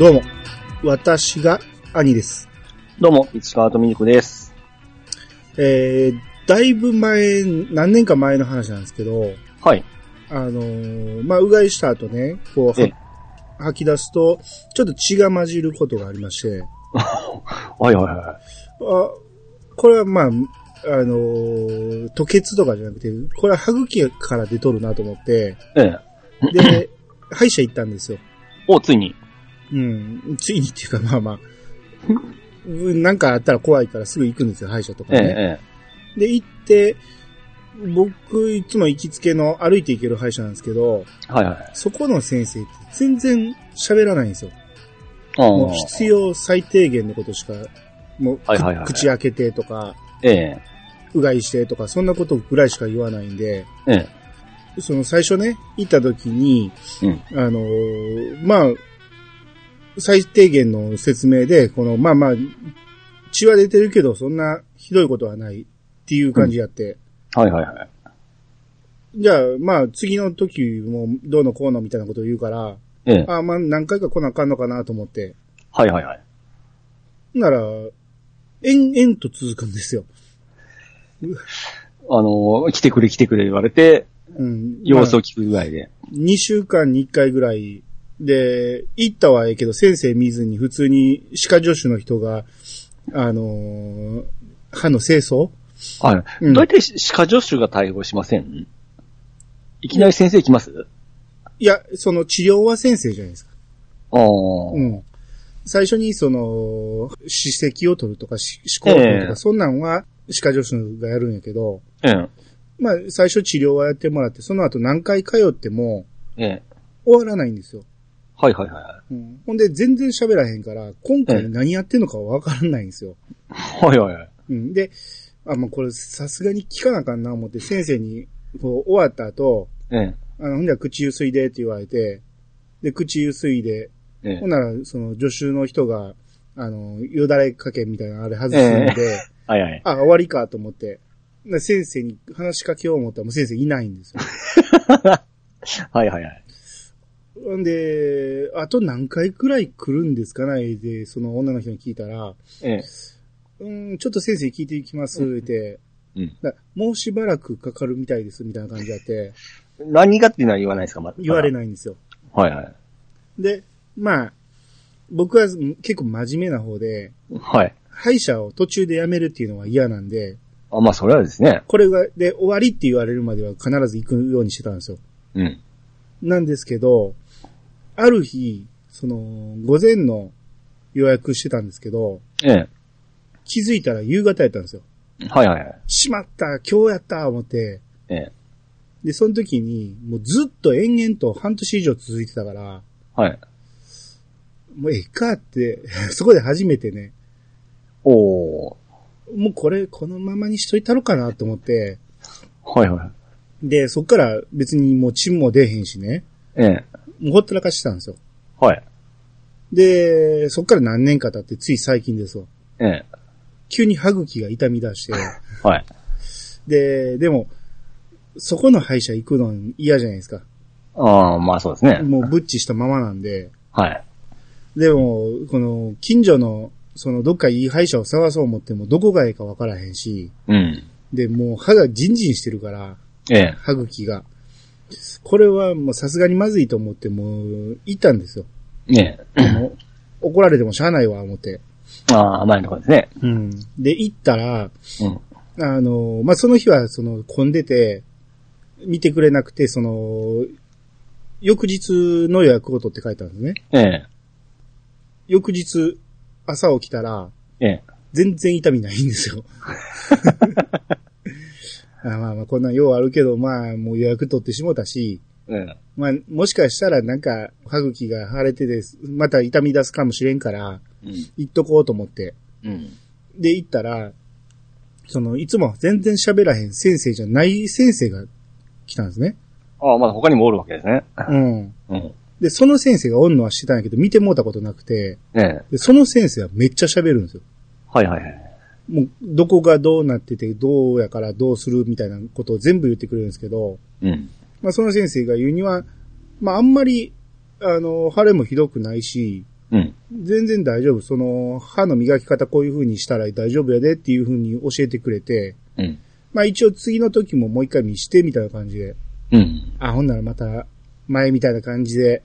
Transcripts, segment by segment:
どうも、私が兄です。どうも、市川とみにくです。えー、だいぶ前、何年か前の話なんですけど、はい。あのーまあ、うがいした後ね、こうええは、吐き出すと、ちょっと血が混じることがありまして、はいはいはあ、これはまあ、あのー吐血とかじゃなくて、これは歯茎から出とるなと思って、い。ええ。で、歯医者行ったんですよ。お、ついに。うん、ついにっていうかまあまあ、うんなんかあったら怖いからすぐ行くんですよ、歯医者とかええ、ね。えで、行って、僕、いつも行きつけの歩いて行ける歯医者なんですけど、え。はいはい。そこの先生って全然喋らないんですよ。あもう必要最低限のことしか、もう、はいはいはい口開けてとか、ええ。うがいしてとか、そんなことぐらいしか言わないんで、ええ。その最初ね、行った時に、うんあのーまあ、最低限の説明で、この、まあまあ、血は出てるけど、そんなひどいことはないっていう感じやって、はいはいはい。じゃあ、まあ、次の時もどうのこうのみたいなことを言うから、ええ。あまあ、何回か来なあかんのかなと思って、はいはいはい。なら、延々と続くんですよ。あの、来てくれ来てくれ言われて、うん。様子を聞くぐらいで。2週間に1回ぐらいで、行ったはええけど、先生見ずに普通に歯科助手の人が、あのー歯の清掃？はい。うん大体歯科助手が対応しません？いきなり先生来ます？いや、その治療は先生じゃないですか。ああ。うん。最初にその、歯石を取るとか、歯歯垢を取るとか、ええそんなんは歯科助手がやるんやけど、ええ。まあ、最初治療はやってもらって、その後何回通ってもええ。終わらないんですよ。はいはいはうん、ほんで、全然喋らへんから、今回何やってんのかわからないんですよ。い。はいはいはい。うん。で、あ、もうこれさすがに聞かなあかんな思って、先生に、こう、終わった後、ええ。あの、ほんでは口ゆすいでって言われて、で、口ゆすいで、ええ。ほんなら、その、助手の人が、あの、よだれかけみたいなのあれ外すんで、はいはい。あ、終わりかと思って、で先生に話しかけよう思ったらもう先生いないんですよ。はいはいはい。ほんで、あと何回くらい来るんですかね？で、その女の人に聞いたら、ええ。うん、ちょっと先生に聞いていきます、って、うん。だもうしばらくかかるみたいです、みたいな感じであって、何がっていうのは言わないですか？ま言われい。ないんですよ。はいはい。で、まあ、僕は結構真面目な方で、はい。歯医者を途中で辞めるっていうのは嫌なんで、あ、まあそれはですね。これが、で、終わりって言われるまでは必ず行くようにしてたんですよ。うん。なんですけど、ある日、その、午前の予約してたんですけど、ええ。気づいたら夕方やったんですよ。はいはいはい。しまった今日やった思って、ええ。で、その時に、もうずっと延々と半年以上続いてたから、はい。もうええかって、そこで初めてね、おー。もうこれこのままにしといたろかなと思って、はいはい。で、そっから別にもう血も出へんしね、ええ。もうほったらかしてたんですよ。はい。で、そっから何年か経ってつい最近ですわ。ええ。急に歯茎が痛み出して、はい。で、でも、そこの歯医者行くの嫌じゃないですか。ああ、まあそうですね。もうブッチしたままなんで。はい。でも、この、近所の、その、どっかいい歯医者を探そう思っても、どこがいいかわからへんし、うん。で、もう歯がジンジンしてるから、ええ。歯茎が。これはもうさすがにまずいと思って、もう、行ったんですよ。ええ。怒られてもしゃあないわ、思って。ああ、甘いところですね。うん。で、行ったら、うん。あの、まあ、その日は、その、混んでて、見てくれなくて、その、翌日の予約を取って帰ったんですね。ええ。翌日、朝起きたら、ええ。全然痛みないんですよ。あまあまあ、こんなんようあるけど、まあ、もう予約取ってしもたし、ええ。まあ、もしかしたらなんか、歯茎が腫れてです、また痛み出すかもしれんから、うん。行っとこうと思って。うん。で、行ったら、その、いつも全然喋らへん先生じゃない先生が来たんですね。ああ、まだ他にもおるわけですね。うん。うん。で、その先生がおんのは知ってたんやけど、見てもうたことなくて、ええ。で、その先生はめっちゃ喋るんですよ。はいはいはい。もう、どこがどうなってて、どうやからどうするみたいなことを全部言ってくれるんですけど、うん。まあ、その先生が言うには、まあ、あんまり、あの、腫れもひどくないし、うん。全然大丈夫。その、歯の磨き方こういう風にしたら大丈夫やでっていう風に教えてくれて、うん。まあ一応次の時ももう一回見してみたいな感じで、うん。あ、ほんならまた前みたいな感じで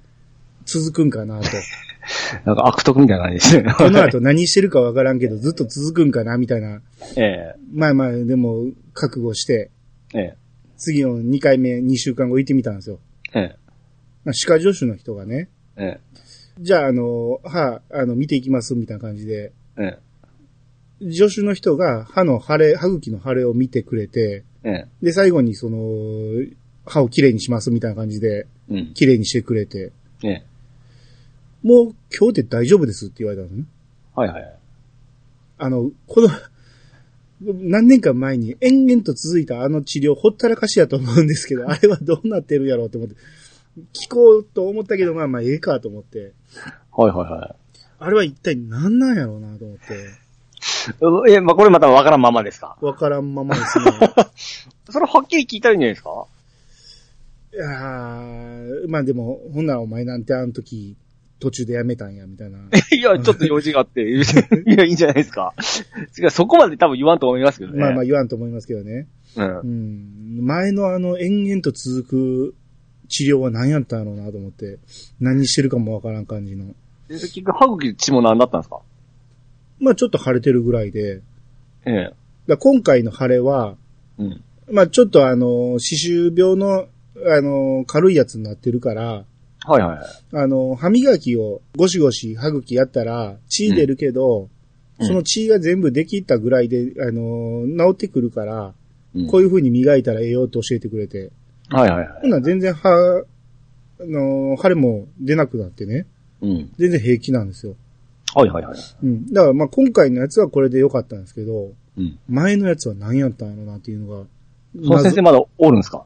続くんかなと。なんか悪徳みたいな感じですね。この後何してるかわからんけどずっと続くんかなみたいな。ええ。まあまあでも覚悟して、ええ。次の2回目2週間後行ってみたんですよ。ええ。まあ、歯科助手の人がね、え。じゃああの、歯、あの、見ていきますみたいな感じで、ええ。助手の人が歯の腫れ、歯茎の腫れを見てくれて、ええ。で、最後にその、歯をきれいにしますみたいな感じで、うん。きれいにしてくれて、ええもう今日で大丈夫ですって言われたのね。はいはい。あの、この、何年か前に延々と続いたあの治療ほったらかしやと思うんですけど、あれはどうなってるやろうと思って、聞こうと思ったけど、まあまあええかと思って、はいはいはあれは一体何なんやろうなと思って、い。え、まあ、これまたわからんままですか？わからんままですね。それはっきり聞いたらいいんじゃないですか？いやーまあでも、ほんならお前なんてあの時、途中でやめたんや、みたいな。いや、ちょっと用事があって、いや、いいんじゃないですか。違う、そこまで多分言わんと思いますけどね。まあまあ言わんと思いますけどね。うんう。ん。前のあの延々と続く治療は何やったんやろうなと思って、何してるかもわからん感じの。で結局、歯茎血も何だったんですか？まあちょっと腫れてるぐらいで、ええ。だ今回の腫れは、うん。まあちょっとあの、歯周病の、あの、軽いやつになってるから、はいはいはい。あの、歯磨きをゴシゴシ歯茎やったら血出るけど、うんその血が全部できたぐらいで、あの、治ってくるから、うんこういう風に磨いたらええよって教えてくれて、はいはいはい。なら全然歯、あの、腫れも出なくなってね、うん。全然平気なんですよ。はいはいはい。うん。だからまあ今回のやつはこれで良かったんですけど、うん。前のやつは何やったんやろなっていうのが、その先生まだおるんですか？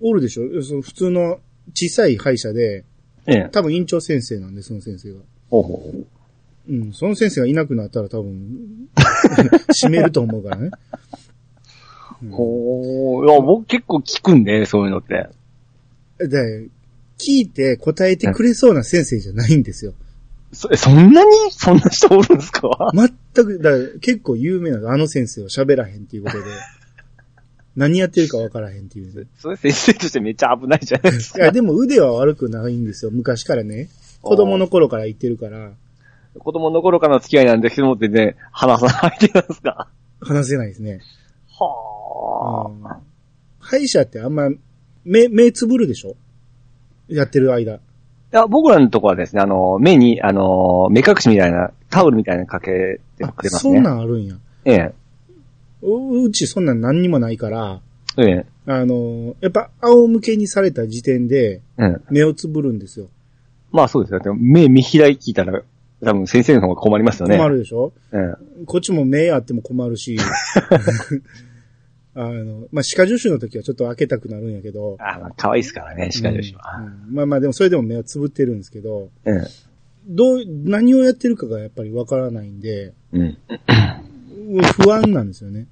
おるでしょその普通の小さい歯医者で、ええ。多分院長先生なんで、その先生が。ほうほう。うん、その先生がいなくなったら多分、閉めると思うからね。うんほう。いや、僕結構聞くんで、そういうのって。で、聞いて答えてくれそうな先生じゃないんですよ。そ、えそんなに？そんな人おるんですか？全く、だ結構有名なのあの先生は喋らへんっていうことで、何やってるかわからへんっていう。それ先生としてめっちゃ危ないじゃないですか。いや、でも腕は悪くないんですよ。昔からね。子供の頃から言ってるから、子供の頃からの付き合いなんですけども、全然話さないでなんですか。話せないですね。はうん歯医者ってあんま、目、目つぶるでしょ？やってる間。いや、僕らのとこはですね、あの、目に、あの、目隠しみたいな、タオルみたいなのかけてくれますね。そんなんあるんや。ええ。ううちそんなん何にもないから、ええ。あの、やっぱ仰向けにされた時点でうん。目をつぶるんですよ。まあそうですよ。でも目見開きたら、多分先生の方が困りますよね。困るでしょ？ええ。こっちも目あっても困るし、あの、まあ、歯科助手の時はちょっと開けたくなるんやけど、あまあ可愛いですからね、歯科助手は。うんうんまあまあでもそれでも目をつぶってるんですけど、ええ。どう、何をやってるかがやっぱりわからないんで、うん。不安なんですよね。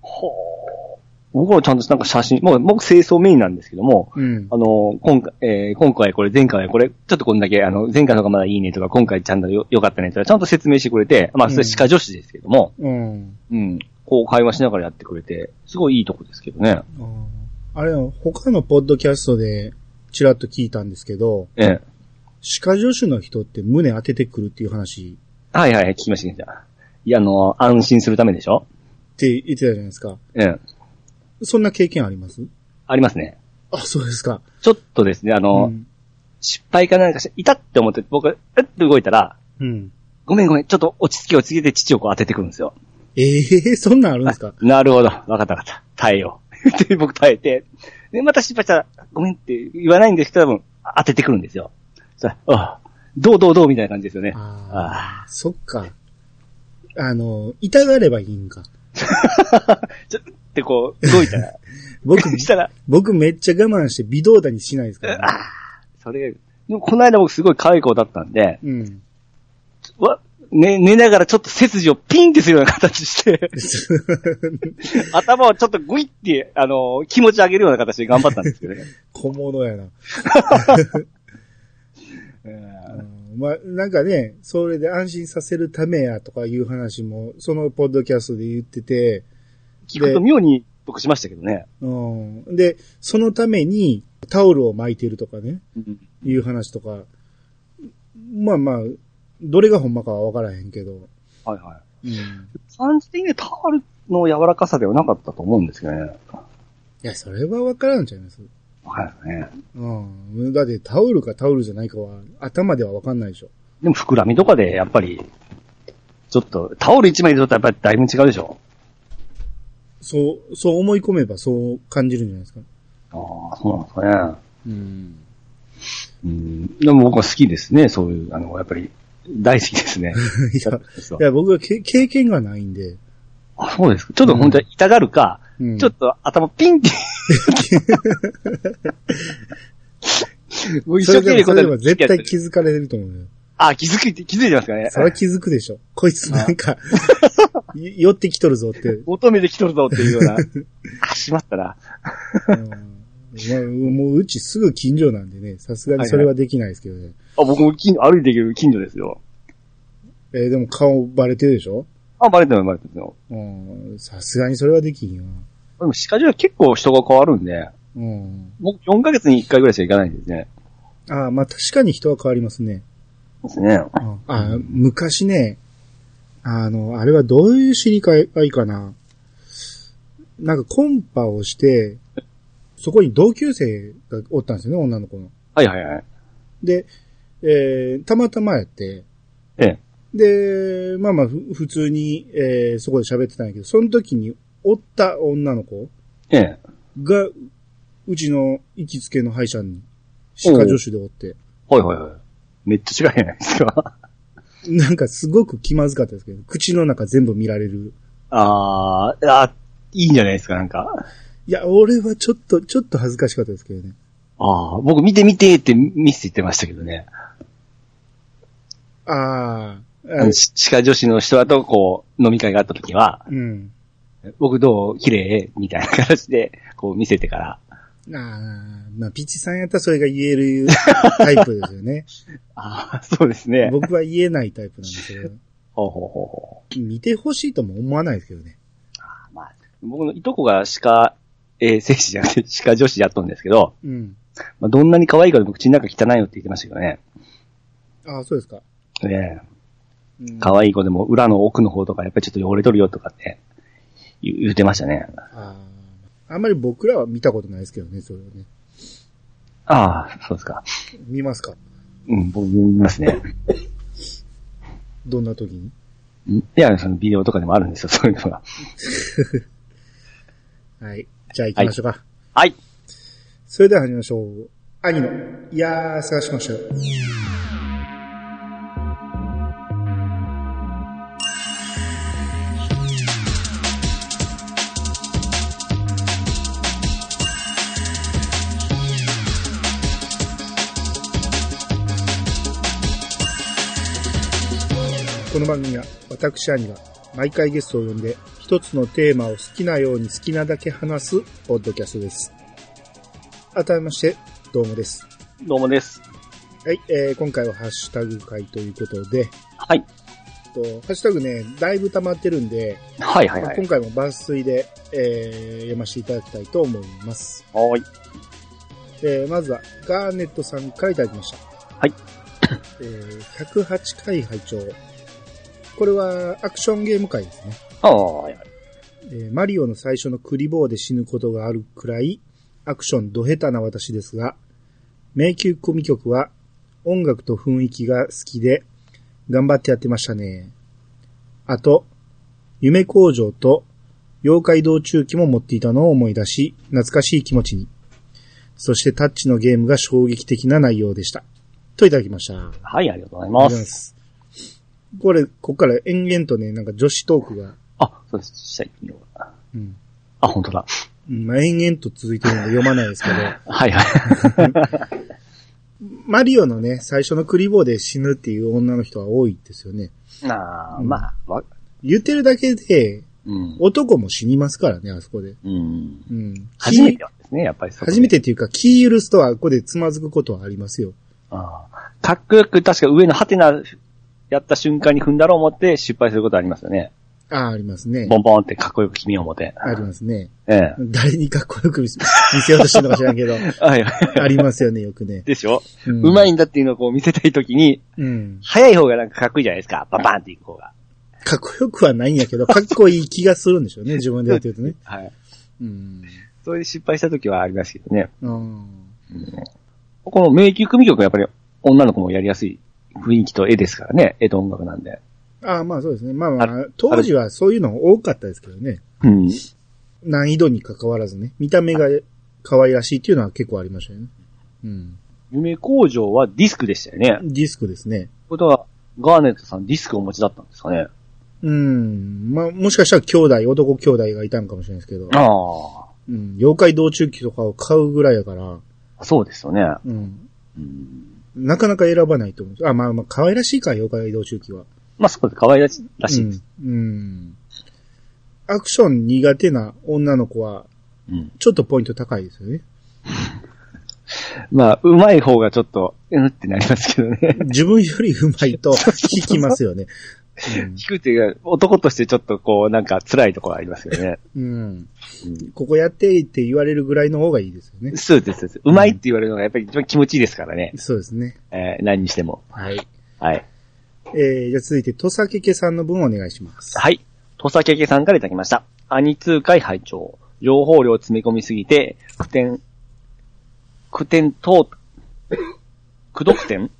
ほう。僕もちゃんとなんか写真、もう僕清掃メインなんですけども、うん。あの、今回、えー今回これ、前回はこれ、ちょっとこんだけ、あの、前回の方がまだいいねとか、今回ちゃんとよ良かったねとか、ちゃんと説明してくれて、まあ、それ歯科女子ですけども、うん。うん。こう会話しながらやってくれて、すごいいいとこですけどね。あれ、他のポッドキャストでちらっと聞いたんですけど、ええ。歯科助手の人って胸当ててくるっていう話はいはい、聞きました、聞きました。いや、あの、安心するためでしょ？って言ってたじゃないですか。ええ。そんな経験あります？ありますね。あ、そうですか。ちょっとですね、あの、うん。失敗かなんかして、いたって思って、僕が、えっと動いたら、うん。ごめんごめん、ちょっと落ち着け落ち着けて父をこう当ててくるんですよ。ええそんなんあるんですか？なるほど。わかったわかった。耐えよう。で、僕耐えて、で、また失敗したら、ごめんって言わないんですけど、多分、当ててくるんですよ。そしたら、あどうどうどうみたいな感じですよね。ああ、そっか。あの、痛がればいいんか。ちょってこう、動いたら、僕、したら、僕めっちゃ我慢して微動だにしないですから、ね。それが、でもこの間僕すごい可愛い子だったんで、うん。わ、寝、寝ながらちょっと背筋をピンってするような形して、頭をちょっとグイって、あの、気持ち上げるような形で頑張ったんですけどね。小物やな。うんまあ、なんかね、それで安心させるためやとかいう話も、そのポッドキャストで言ってて、聞くと妙に得しましたけどね。うん。で、そのためにタオルを巻いてるとかね、うん。いう話とか、まあまあ、どれがほんまかはわからへんけど、はいはい。うん。感じ的にタオルの柔らかさではなかったと思うんですけどね。いや、それはわからんちゃいます。はいね。うん。だってタオルかタオルじゃないかは頭ではわかんないでしょ。でも膨らみとかでやっぱり、ちょっと、タオル一枚でちょっとやっぱりだいぶ違うでしょそう、そう思い込めばそう感じるんじゃないですか。ああ、そうなんですかね。うん。うん。でも僕は好きですね、そういう、あの、やっぱり、大好きですね。いや、いや僕はけ経験がないんで、あ、そうですか。ちょっと本当に痛がるか、うん、ちょっと頭ピンって。もう一生懸命それでもそれでも絶対気気づかれると思うよ。あ、気づく、気づいてますかね。それは気づくでしょ。こいつなんか、い寄ってきとるぞって。求めてきとるぞっていうような。あ、しまったな。うんまあ、もううちすぐ近所なんでね、さすがにそれはできないですけどね。あ、僕も近歩いていける近所ですよ。えーでも顔バレてるでしょ？あ、バレてるバレてるよ。うんさすがにそれはできんよ。でも、歯科は結構人が変わるんで、うん。僕4ヶ月に1回ぐらいしか行かないんですね。ああ、まあ確かに人は変わりますね。ですね。ああ、昔ね、あの、あれはどういう知り合いかな。なんかコンパをして、そこに同級生がおったんですよね、女の子の。はいはいはい。で、えー、たまたまやって、ええ。で、まあまあ、ふ普通に、えー、そこで喋ってたんやけど、その時におった女の子？ええ。が、うちの行きつけの歯医者に、歯科助手でおって、はいはいはい。めっちゃ違いじゃないですか？なんかすごく気まずかったですけど、口の中全部見られる。あー、あいいんじゃないですか、なんか。いや、俺はちょっと、ちょっと恥ずかしかったですけどね。ああ、僕見て見てってミス言ってましたけどね。ああ、あのし歯科女子の人だと、こう、飲み会があった時は、うん。僕どう綺麗みたいな形で、こう見せてから。ああ、まあ、ピッチさんやったらそれが言えるタイプですよね。ああ、そうですね。僕は言えないタイプなんですけど、ほうほうほうほう。見てほしいとも思わないですけどね。まあ、僕のいとこが歯科、えー、精子じゃなくて歯科女子やっとんですけど、うん。まあ、どんなに可愛いかでも口の中汚いよって言ってましたけどね。ああ、そうですか。ねうんえ可愛い子でも裏の奥の方とかやっぱりちょっと汚れとるよとかって言ってましたね。ああ。あんまり僕らは見たことないですけどね、それはね。ああ、そうですか。見ますか？うん、僕見ますね。どんな時に？いや、そのビデオとかでもあるんですよ、そういうのが。はい。じゃあ行きましょうか。はい。それでは始めましょう。兄の、いやー、探しましたよ。この番組は私兄が毎回ゲストを呼んで一つのテーマを好きなように好きなだけ話すポッドキャストです。改めまして、どうもです。どうもです。はい、えー、今回はハッシュタグ会ということで、はい。とハッシュタグね、だいぶ溜まってるんで、はいはいはい。まあ今回も抜粋で、えー、読ませていただきたいと思います。はい。えー、まずは、ガーネットさんからいただきました。はい。えー、108回拝聴これはアクションゲーム会ですね。ああ、はいはい。えーマリオの最初のクリボーで死ぬことがあるくらい、アクションド下手な私ですが、迷宮組曲は音楽と雰囲気が好きで、頑張ってやってましたね。あと、夢工場と妖怪道中記も持っていたのを思い出し、懐かしい気持ちに。そしてタッチのゲームが衝撃的な内容でした。といただきました。はい、ありがとうございうま。す。これ、ここから延々とね、なんか女子トークが、あ、そうです。最近の。うん。あ、本当だ。うんまあ、延々と続いてるので読まないですけど、はいはい。マリオのね、最初のクリボーで死ぬっていう女の人は多いですよね。なあ、うんまあ、わ、言ってるだけで、うん。男も死にますからね、あそこで。うん。うん。初めてはですね、やっぱり初めてっていうか、気許すとはここでつまずくことはありますよ。ああかっこよく確か上のハテナやった瞬間に踏んだろう思って失敗することありますよね。ああ、ありますね。ボンボンってかっこよく決めよう思って。ありますね。ええ。誰にかっこよく見せようとしてるのか知らんけど、は いはい。ありますよね、よくね。でしょ、ううんまいんだっていうのをこう見せたいときに、うん。早い方がなんかかっこいいじゃないですか。バンバンっていく方が。かっこよくはないんやけど、かっこいい気がするんでしょうね、自分でやってるとね。はい。うん。それで失敗したときはありますけどね。うん。この迷宮組曲はやっぱり女の子もやりやすい雰囲気と絵ですからね。絵と音楽なんで。ああ、まあそうですね。まあまああ、当時はそういうの多かったですけどね。うん。難易度に関わらずね。見た目が可愛らしいっていうのは結構ありましたよね。うん。夢工場はディスクでしたよね。ディスクですね。ことは、ガーネットさんディスクをお持ちだったんですかね。うん。まあ、もしかしたら兄弟、男兄弟がいたんかもしれないですけど。あうん。妖怪道中記とかを買うぐらいやから、あ。そうですよね。うん。うん、なかなか選ばないと思う。あ、まあまあ、可愛らしいか、妖怪道中記は。まあ、そうです。可愛らしらしいです。うん。うん。アクション苦手な女の子は、うん。ちょっとポイント高いですよね。まあ、上手い方がちょっと、うんってなりますけどね。自分より上手いと聞きますよね。聞くっていうか、男としてちょっとこう、なんか辛いところありますよね。うん。ここやってって言われるぐらいの方がいいですよね。そうです、そうまいって言われるのがやっぱり一番気持ちいいですからね。そうですね。えー何にしても。はい。はい。えー、じゃあ続いて、土佐けけさんの分お願いします。はい。土佐けけさんからいただきました。兄通会拝聴情報量詰め込みすぎて、苦点、苦点等、苦読点？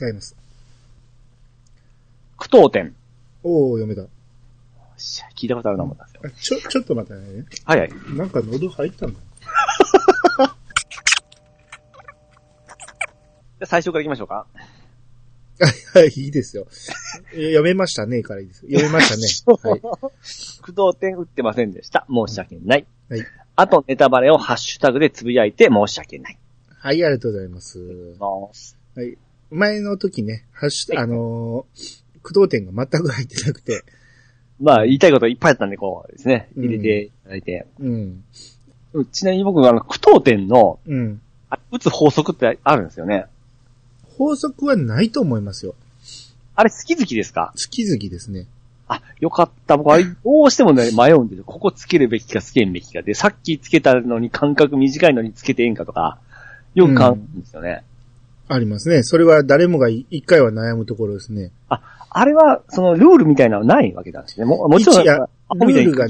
違います。苦闘点。おー、読めた。し聞いたことあるな思ったんですよ。あちょ、ちょっと待ってね。はいはい。なんか喉入ったんだ。じゃあ最初から行きましょうか。はい、いいですよ。えー読めましたね、からいいです。読めましたね。はい。苦闘点打ってませんでした。申し訳ない。はい。あと、ネタバレをハッシュタグでつぶやいて申し訳ない。はい、ありがとうございます。ますはい。前の時ね、ハッシュ、あのー、駆動点が全く入ってなくて、まあ、言いたいこといっぱいあったんで、こうですね。うん入れていただいて。うん。ちなみに僕、あの、苦闘点の、うん。あ打つ法則ってあるんですよね。法則はないと思いますよ。あれ好き好きですか？月々ですね。あ、よかった。僕、あれ、どうしてもね、迷うんですよ。ここつけるべきかつけんべきかで、さっきつけたのに間隔短いのにつけてええんかとか、よく考えるんですよね。ありますね。それは誰もが一回は悩むところですね。あれは、その、ルールみたいなのはないわけなんですね。ももちろん、ルールが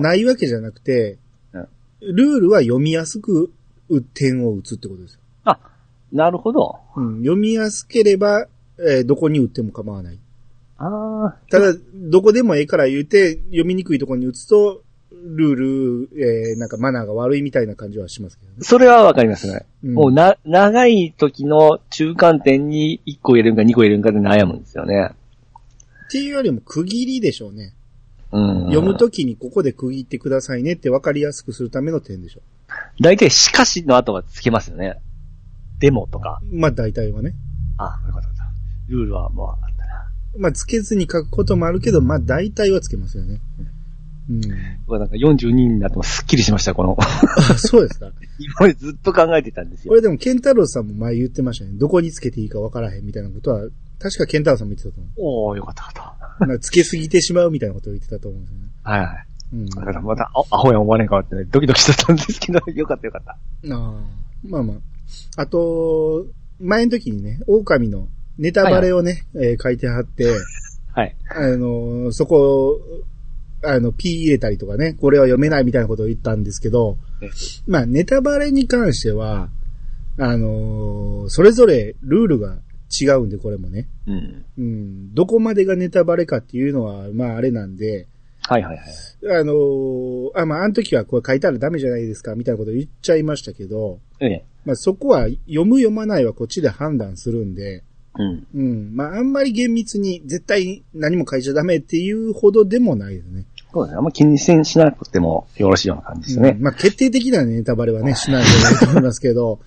ないわけじゃなくて、うんルールは読みやすく点を打つってことですよ。あ、なるほど。うん、読みやすければ、えーどこに打っても構わない。ああ、ただ、どこでもええから言うて、読みにくいところに打つと、ルール、えーなんかマナーが悪いみたいな感じはしますけどね。それはわかりますね。うんもうな、長い時の中間点に1個入れるんか2個入れるんかで悩むんですよね。っていうよりも区切りでしょうね。うん。読むときにここで区切ってくださいねって分かりやすくするための点でしょ大体、しかしの後はつけますよね。でもとか。う。まあ大体はね。あ、よかったよかった。ルールはもうあったな。まあつけずに書くこともあるけど、まあ大体はつけますよね。うん。僕はなんか42になってもすっきりしました、この。あ、そうですか。今までずっと考えてたんですよ。これでもケンタロウさんも前言ってましたね。どこにつけていいか分からへんみたいなことは、確かケンタロウさんも言ってたと思おー、よかったよかっう。なんかつけすぎてしまうみたいなことを言ってたと思うんですよね。た。はいはい。うん。だからまた、あアホや思われんかってね、ドキドキしてたんですけど、よかったよかった。ああ。まあまあ。あと、前の時にね、狼のネタバレをね、えー書いてはって、はい。あのーそこ、あの、P 入れたりとかね、これは読めないみたいなことを言ったんですけどえ、まあ、ネタバレに関しては、あのーそれぞれルールが違うんで、これもね。うん。うん。どこまでがネタバレかっていうのは、まあ、あれなんで、はいはいはい。あのーあ、まあ、あの時はこれ書いたらダメじゃないですか、みたいなこと言っちゃいましたけど、ええ。まあ、そこは読む読まないはこっちで判断するんで、うん。うん。まあ、あんまり厳密に絶対何も書いちゃダメっていうほどでもないですね。そうですね。あんま気にせんしなくてもよろしいような感じですよね。うんまあ、決定的なネタバレはね、しないと思いますけど、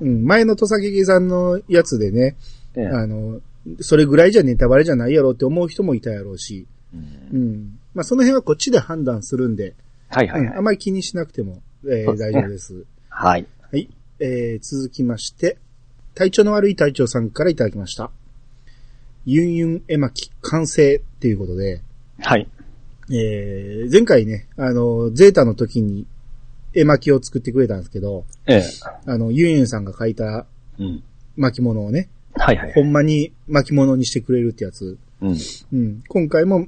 うん、前の土佐劇さんのやつでね、ええあの、それぐらいじゃネタバレじゃないやろって思う人もいたやろうし、うんうん。まあ、その辺はこっちで判断するんで、はいはいはい。うんあまり気にしなくても、えーね大丈夫です。はい。はい。えー続きまして、体調の悪い隊長さんからいただきました。ユンユン絵巻完成っていうことで、はい。えー、前回ね、あの、ゼータの時に絵巻を作ってくれたんですけど、ええ。あの、ユンユンさんが描いた。巻物をね、はいはい。ほんまに巻物にしてくれるってやつ。うん。うん。今回も、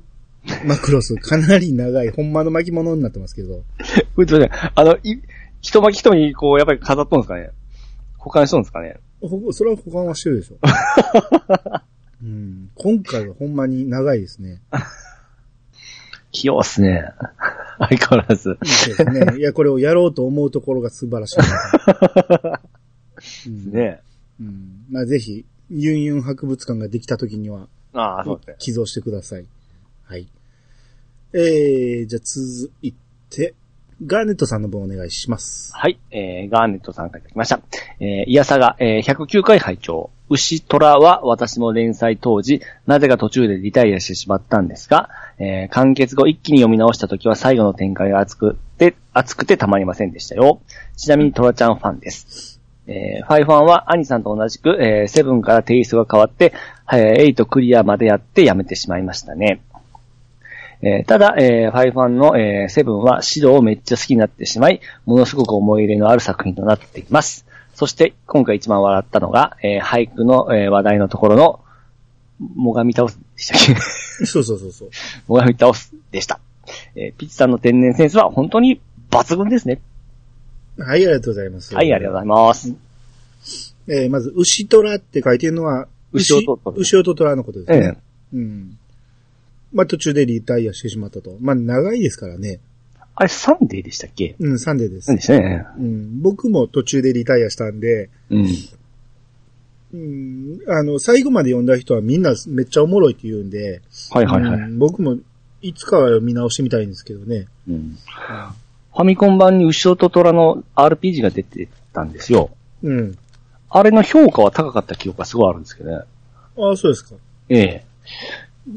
マクロス、かなり長い、ほんまの巻物になってますけど。これすいませんあの、い、一巻き一巻、こう、やっぱり飾っとんですかね保管しとんですかねほそれは保管はしてるでしょ。うん。今回はほんまに長いですね。器用っすね。相変わらず。ですね。いや、これをやろうと思うところが素晴らしいな。うん、ねうん。まあ、ぜひ、ユンユン博物館ができた時には、ああ、そうですね。寄贈してください。はい。えー、じゃあ続いて、ガーネットさんの分お願いします。はい、えー、ガーネットさんからいただきました。えー、イヤサが、えー、109回拝聴牛虎は私も連載当時、なぜか途中でリタイアしてしまったんですが、えー、完結後一気に読み直した時は最後の展開が熱くて、熱くてたまりませんでしたよ。ちなみにトラちゃんファンです。えー、ファイファンは兄さんと同じく、えー、セブンからテイストが変わって、えー、エイトクリアまでやってやめてしまいましたね。えーただ、えーファイファンの、えーセブンは指導をめっちゃ好きになってしまい、ものすごく思い入れのある作品となっています。そして、今回一番笑ったのが、えー俳句の、えー話題のところの、もがみ倒すでしたっけ？そうそうそうそう。もがみ倒すでした。えーピッチさんの天然センスは本当に抜群ですね。はい、ありがとうございます。はい、ありがとうございます。えーまず、うしとらって書いてるのは、牛音虎牛音虎のことですえね。うん。まあ、途中でリタイアしてしまったと。まあ、長いですからね。あれ、サンデーでしたっけ？うん、サンデーです。でしたね。うん、僕も途中でリタイアしたんで、うん。うん、あの、最後まで読んだ人はみんなめっちゃおもろいって言うんで、はいはいはい。うん僕もいつかは見直してみたいんですけどね。うんファミコン版に牛音虎の RPG が出てたんですよ。うん。あれの評価は高かった記憶がすごいあるんですけどね。ああ、そうですか。ええ。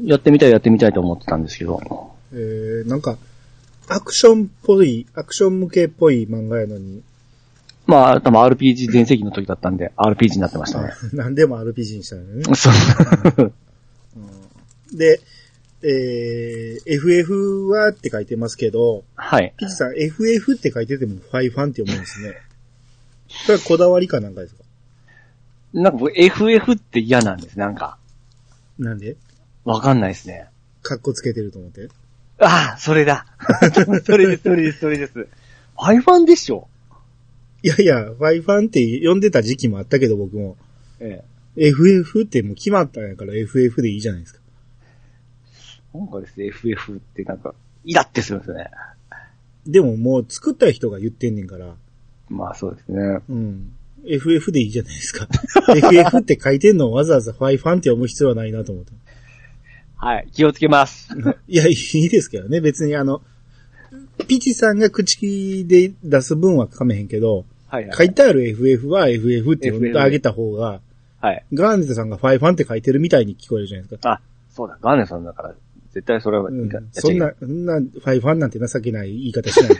やってみたいやってみたいと思ってたんですけど。えー、なんか、アクションっぽい、アクション向けっぽい漫画やのに、まあ、多分 RPG 全盛期の時だったんで、RPG になってましたね。何でも RPG にしたのね。そう。で、えー、FF はって書いてますけど、はい。ピッチさん FF って書いててもファイファンって読むんですね。それはこだわりかなんかですか？なんか僕 FF って嫌なんです、なんか。なんで？わかんないですね。カッコつけてると思って。ああ、それだ。それです、それです、それです。ファイファンでしょ？いやいや、ファイファンって呼んでた時期もあったけど僕も。え FF ってもう決まったんやから FF でいいじゃないですか。え。なんかですね、FF ってなんか、イラってするんですよね。でももう作った人が言ってんねんから、まあそうですね。うん。FF でいいじゃないですか。FF って書いてんのをわざわざファイファンって読む必要はないなと思って。はい、気をつけます。いや、いいですけどね。別にあの、ピチさんが口で出す分は書かめへんけど、はい、はい。書いてある FF は FF って読んであげた方が、はい。ガーネさんがファイファンって書いてるみたいに聞こえるじゃないですか。あ、そうだ、ガーネさんだから、絶対それは、うんそんな、そんな、ファイファンなんて情けない言い方しない。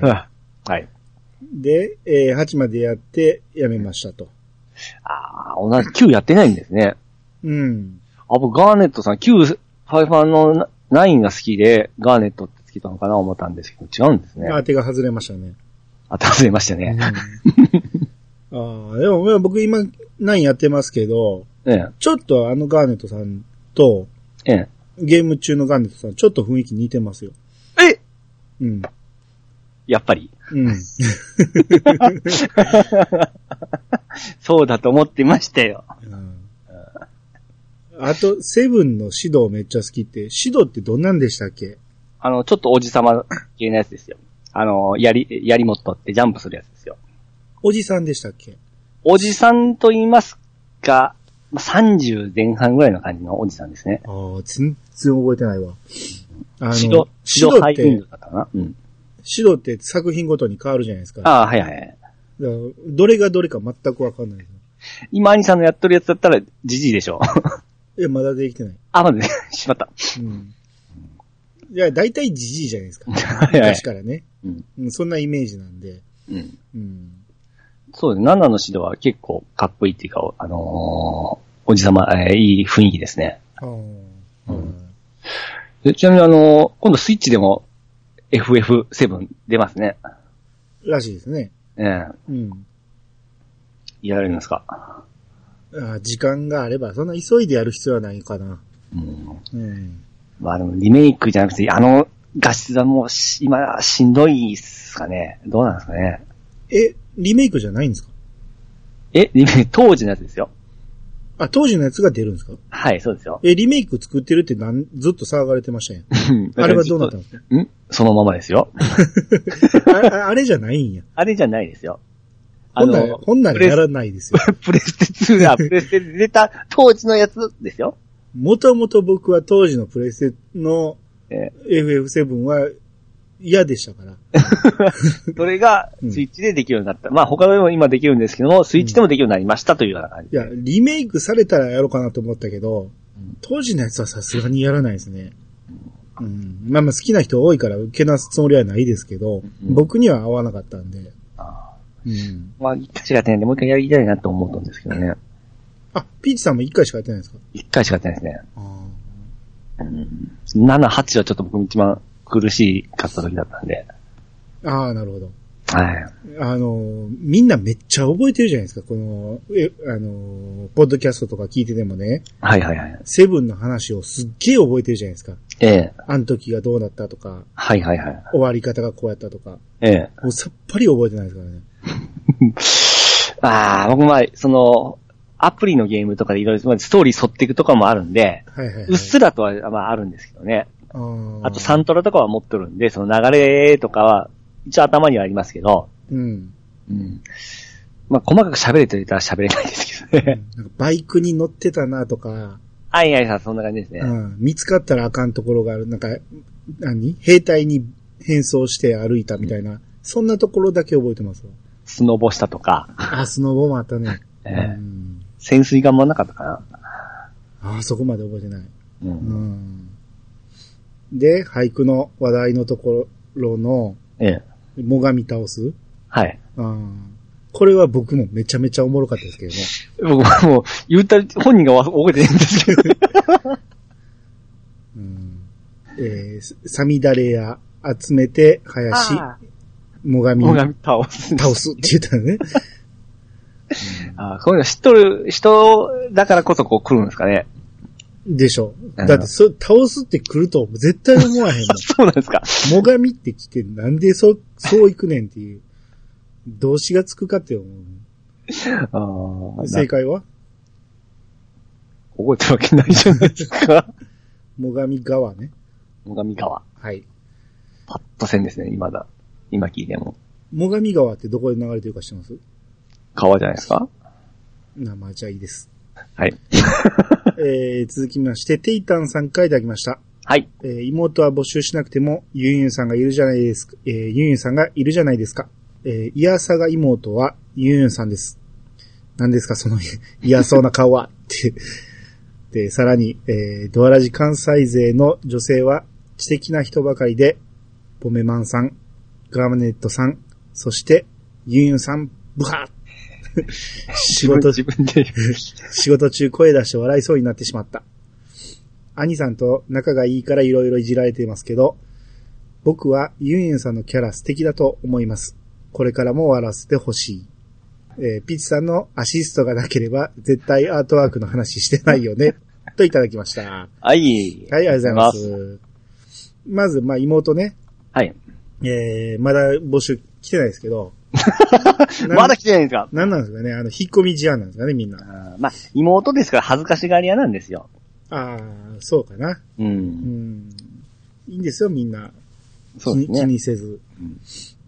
は はい。い、で、えー8までやってやめましたと。ああ、同じ9やってないんですね。うん。あ、僕、ガーネットさん、9、ファイファンの9が好きで、ガーネットってつけたのかな思ったんですけど、違うんですね。当てが外れましたね。あ、外れましたね。ああ、でもまあ僕今9やってますけど、ええ、ちょっとあのガーネットさんと、ええ。ゲーム中のガーネットさん、ちょっと雰囲気似てますよ。えうん。やっぱり。うん。そうだと思ってましたよ。あと、セブンの指導めっちゃ好きって、指導ってどんなんでしたっけ？あの、ちょっとおじさま系のやつですよ。あの、やり、やりもっとってジャンプするやつですよ。おじさんでしたっけ？おじさんと言いますか、まあ30前半ぐらいの感じのおじさんですね。ああ、全然覚えてないわ。あの、白、指白導ハイウンドだったかな？うん。導って作品ごとに変わるじゃないですか。ああ、はいはい。だからどれがどれか全くわかんない今兄さんのやっとるやつだったら、じじいでしょ。いや、まだできてない。あ、まだね、しまった。うん。いや、大体じじいじゃないですか。はいはい昔からね。うん。うん、そんなイメージなんで。うん。うん。そうですね。7の指導は結構かっこいいっていうか、あのーおじさま、えーいい雰囲気ですね。うんでちなみにあのー今度スイッチでも FF7 出ますね。らしいですね。ええうん。やられるんですか？あー時間があれば、そんな急いでやる必要はないかな。うん。うん。まあでもリメイクじゃなくて、あの画質はもうし今しんどいっすかね。どうなんですかね。え、リメイクじゃないんですか？え、リメイク、当時のやつですよ。あ、当時のやつが出るんですか？はい、そうですよ。え、リメイク作ってるってなんずっと騒がれてましたやん。あれはどうなったんですかん？そのままですよ。あああれじゃないんや。あれじゃないですよ。あほんなら、ほんならやらないですよ。プレステ2がプレステで出た当時のやつですよ。もともと僕は当時のプレステのえ FF7 は嫌でしたから。ー それがうんスイッチでできるようになった。まあ他でも今できるんですけども、スイッチでもできるようになりましたというような感じ。いや、リメイクされたらやろうかなと思ったけどうん、当時のやつはさすがにやらないですね。うん。まあまあ好きな人多いから受けなすつもりはないですけど、うん僕には合わなかったんで。あうん。ーまあ一回しかやってないんで、もう一回やりたいなと思ったんですけどね。あ、ピーチさんも一回しかやってないんですか？一回しかやってないですね。あうん、7、8はちょっと僕一番苦しかった時だったんで。あああ、なるほど。はい。あの、みんなめっちゃ覚えてるじゃないですか、この、え、あの、ポッドキャストとか聞いててもね、はいはいはい。セブンの話をすっげえ覚えてるじゃないですか。ええあの時がどうなったとか、はいはいはい。終わり方がこうやったとか、ええもうさっぱり覚えてないですからね。ああ、僕まあ、その、アプリのゲームとかでいろいろストーリー沿っていくとかもあるんで、はいはい、はい。うっすらとはまああるんですけどね。あとサントラとかは持っとるんで、その流れとかは、一応頭にはありますけど、うん。うん。まあ、細かく喋れと言ったら喋れないですけどね。なんかバイクに乗ってたなとか、はいはいはい、そんな感じですね。うん、見つかったらあかんところがある。なんか、何？兵隊に変装して歩いたみたいな、そんなところだけ覚えてますわ。スノボしたとか、あ、スノボもあったね。ええうん、潜水艦もなかったかな。あ、そこまで覚えてない。う。うんん。で、俳句の話題のところの、ええ。もがみ倒す？はい。うんこれは僕もめちゃめちゃおもろかったですけどね。僕はもう、言った本人がわ覚えてないんですけど。うんえー、サミダレや集めて、林、あもがみもがみ倒す。倒すって言ったのね。あこういうの知っとる人だからこそこう来るんですかね。でしょ。うんだって、そ、倒すって来ると絶対思わへん そうなんですか。もがみって来て、なんでそ、そう行くねんっていう。動詞がつくかって思う。ああ、正解は？覚えてるわけないじゃないですか。もがみ川ね。もがみ川。はい。パッと線ですね、今だ。今聞いても。もがみ川ってどこで流れてるか知ってます？川じゃないですか？な、まあ、じゃあいいです。はい。えー、続きまして、テイタンさんからいただきました。はい。えー妹は募集しなくても、ユンユンさんがいるじゃないですか。えーユンユンさんがいるじゃないですか。えー、イヤサが妹はユンユンさんです。何ですか、その 嫌そうな顔は。って。で、さらに、えードアラジ関西勢の女性は知的な人ばかりで、ポメマンさん、ガーマネットさん、そして、ユンユンさん、ブハッ仕事、自分で。仕事中声出して笑いそうになってしまった。兄さんと仲がいいから色々いじられていますけど、僕はユンユンさんのキャラ素敵だと思います。これからも笑わせてほしい。えーピッチさんのアシストがなければ絶対アートワークの話してないよね。といただきました。はい、はい。ありがとうございます。まず、まあ妹ね、はい。えー、まだ募集来てないですけど、な まだ来てないんですか？なんなんですかね？あの、引っ込み思案なんですかねみんな。まあ、妹ですから恥ずかしがり屋なんですよ。ああ、そうかな。う。うんん。いいんですよ、みんな。そうですね。気にせず。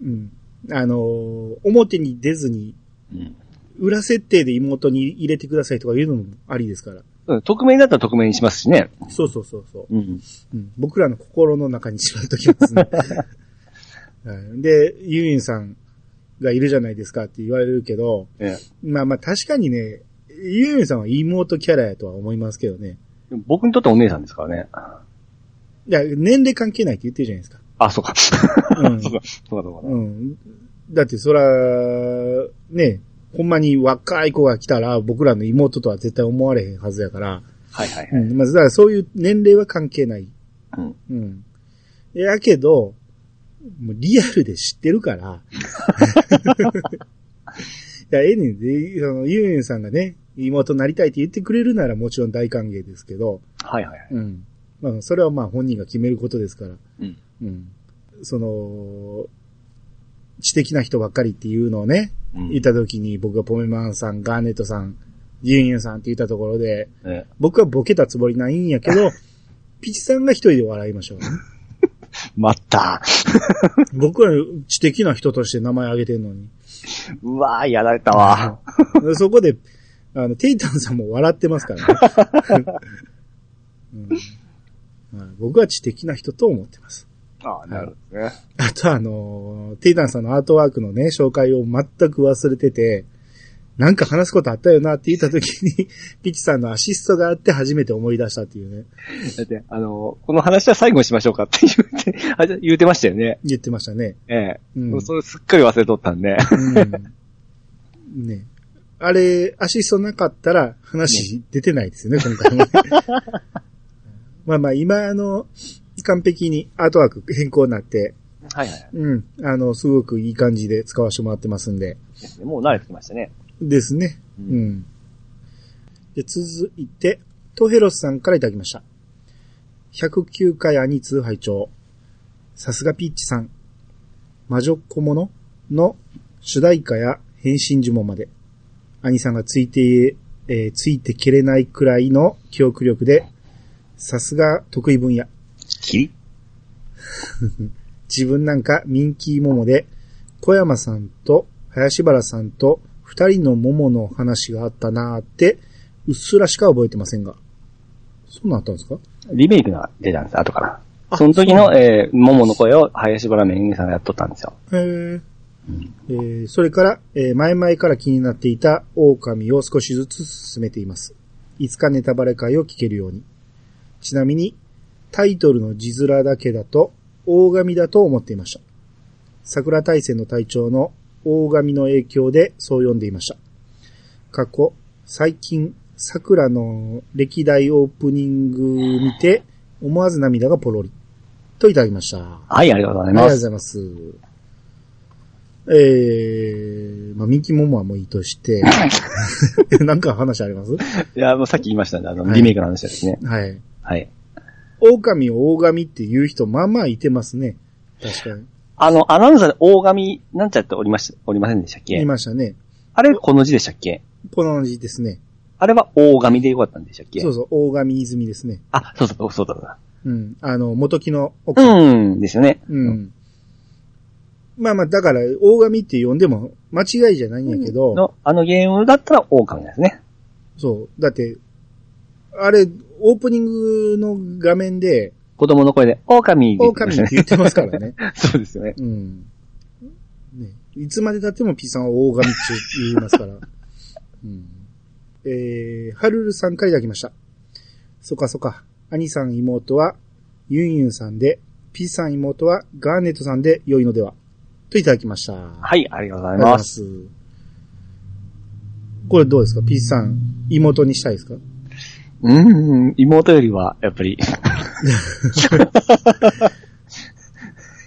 うん。あのー表に出ずに、うん裏設定で妹に入れてくださいとか言うのもありですから。うん。匿名だったら匿名にしますしね。そうそうそうそう。うん。うん、僕らの心の中にしまっときますね。はいで、ユンユンさんがいるじゃないですかって言われるけど、えまあまあ確かにね、ユンユンさんは妹キャラやとは思いますけどね。え僕にとってお姉さんですからね。いや、年齢関係ないって言ってるじゃないですか。あ、そうか。うん そうか、そうか、そうか。うん。だってそら、ね、ほんまに若い子が来たら僕らの妹とは絶対思われへんはずやから、はいはいはい。うん。まず、だからそういう年齢は関係ない。うん。うん。やけど、もうリアルで知ってるから。いや、ええねんで、その、ゆうゆうさんがね、妹になりたいって言ってくれるならもちろん大歓迎ですけど、はいはいはい。うん。まあ、それはまあ本人が決めることですから。うん。うん。その、知的な人ばっかりっていうのをね、うん言った時に僕がポメマンさん、ガーネットさん、ユンユンさんって言ったところで、ね僕はボケたつもりないんやけど、ピチさんが一人で笑いましょうね。また。僕は知的な人として名前挙げてんのに。うわー、やられたわ。そこで、あの、テイタンさんも笑ってますからね。うんはい僕は知的な人と思ってます。ああ、なるほどね。あとあの、テイタンさんのアートワークのね、紹介を全く忘れてて、なんか話すことあったよなって言った時に、ピチさんのアシストがあって初めて思い出したっていうね、だって、あの、この話は最後にしましょうかって言って、あじゃ言うてましたよね。言ってましたね。ええ。うんそれすっかり忘れとったんで。うん。ね。あれ、アシストなかったら話出てないですよね、今回もね。まあまあ、今、あの、完璧にアートワーク変更になって、はいはい。うん。あの、すごくいい感じで使わせてもらってますんで。ですねもう慣れてきましたね。ですね。ううんん。で、続いて、トヘロスさんからいただきました。109回アニツー拝聴さすがピッチさん。魔女小物の主題歌や変身呪文まで。兄さんがついて、えーついてけれないくらいの記憶力で、さすが得意分野。キリ 自分なんかミンキーモモで、小山さんと林原さんと二人のモモの話があったなーって、うっすらしか覚えてませんが。そんなったんですか？リメイクが出たんです、後から。あその時の、えー、桃の声を林原めぐみさんがやっとったんですよ。へーえーそれから、えー前々から気になっていた狼を少しずつ進めています。いつかネタバレ会を聞けるように。ちなみに、タイトルの字面だけだと、大神だと思っていました。桜大戦の隊長の大神の影響でそう読んでいました。過去、最近、桜の歴代オープニング見て、思わず涙がポロリ。といただきました。はい、ありがとうございありがとうごます。ざいます。えー、まあ、ミキモモはもういいとして、なんか話あります？いや、もうさっき言いましたね、あの、はいリメイクの話ですね。はい。はい。狼を大神って言う人、まあまあいてますね。確かに。あの、アナウンサーで大神なんちゃっておりました、おりませんでしたっけ？いましたね。あれ、この字でしたっけ？この字ですね。あれは大神でよかったんでしたっけ？そうそう、大神泉ですね。あ、そうそう、そうだそうだ。うん。あの、元木の奥さん。うん、ですよね。うん。まあまあ、だから、大神って呼んでも間違いじゃないんやけど、の、あのゲームだったら大神ですね。そう。だって、あれ、オープニングの画面で、子供の声で、狼って言ってましたね狼って言ってますからね。そうですよね。うん。ね。いつまで経っても P さんは大神って言いますから。うん。えー、はるるさんからいただきました。そっかそっか。兄さん妹はユンユンさんで、P さん妹はガーネットさんで良いのでは？といただきました。あはい、ありがとうございま。ますす。これどうですか ?P さん、妹にしたいですか？うーん、妹よりは、やっぱり、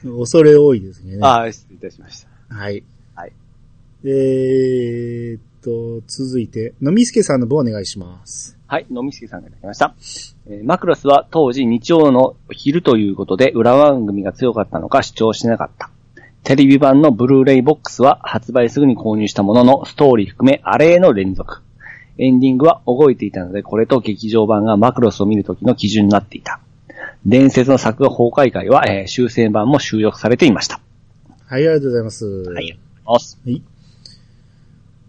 恐れ多いですね。ああ、失礼いたしました。はい。はい。えーっと、続いて、のみすけさんの分お願いします。はい、のみすけさんがいただきました。えーマクロスは当時日曜の昼ということで裏番組が強かったのか主張しなかった。テレビ版のブルーレイボックスは発売すぐに購入したもののストーリー含めあれへの連続。エンディングは覚えていたのでこれと劇場版がマクロスを見るときの基準になっていた。伝説の作画崩壊会は、えー修正版も収録されていました。はい、ありがとうございます。はい。おす。はい。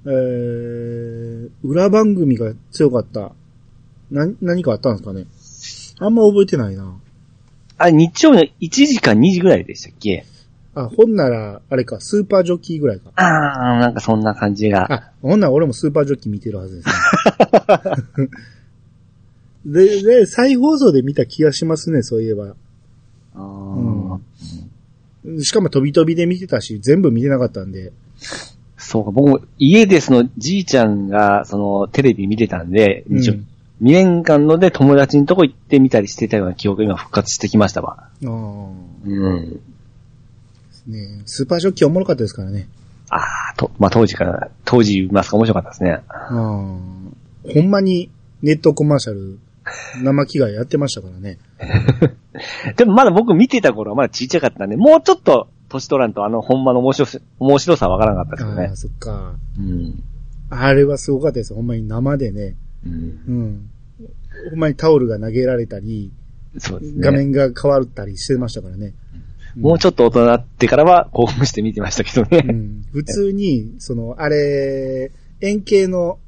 えー、裏番組が強かった。な、何かあったんですかね？あんま覚えてないな。あ、日曜の1時か2時ぐらいでしたっけ？あ、ほんなら、あれか、スーパージョッキーぐらいか。あー、なんかそんな感じが。あ、ほんなら俺もスーパージョッキー見てるはずですね。で、で、再放送で見た気がしますね、そういえば。あーしかも飛び飛びで見てたし、全部見てなかったんで。そうか、僕も家でそのじいちゃんがそのテレビ見てたんで、うん一応2年間ので友達のとこ行ってみたりしてたような記憶が今復活してきましたわ。ああ。うん。ねスーパージョッキーおもろかったですからね。ああ、と、まあ、当時から、当時言いますか面白かったですね。ああ。ほんまにネットコマーシャル、生着替えやってましたからね。でもまだ僕見てた頃はまだちっちゃかったんで、もうちょっと年取らんとあのほんまの面白さ、面白さわからなかったですよねああ、。そっか。うん。あれはすごかったです。ほんまに生でね。うん。うん。ほんまにタオルが投げられたり、そうですね。画面が変わったりしてましたからね。もうちょっと大人になってからは興奮して見てましたけどね。うん。普通に、その、あれ、円形の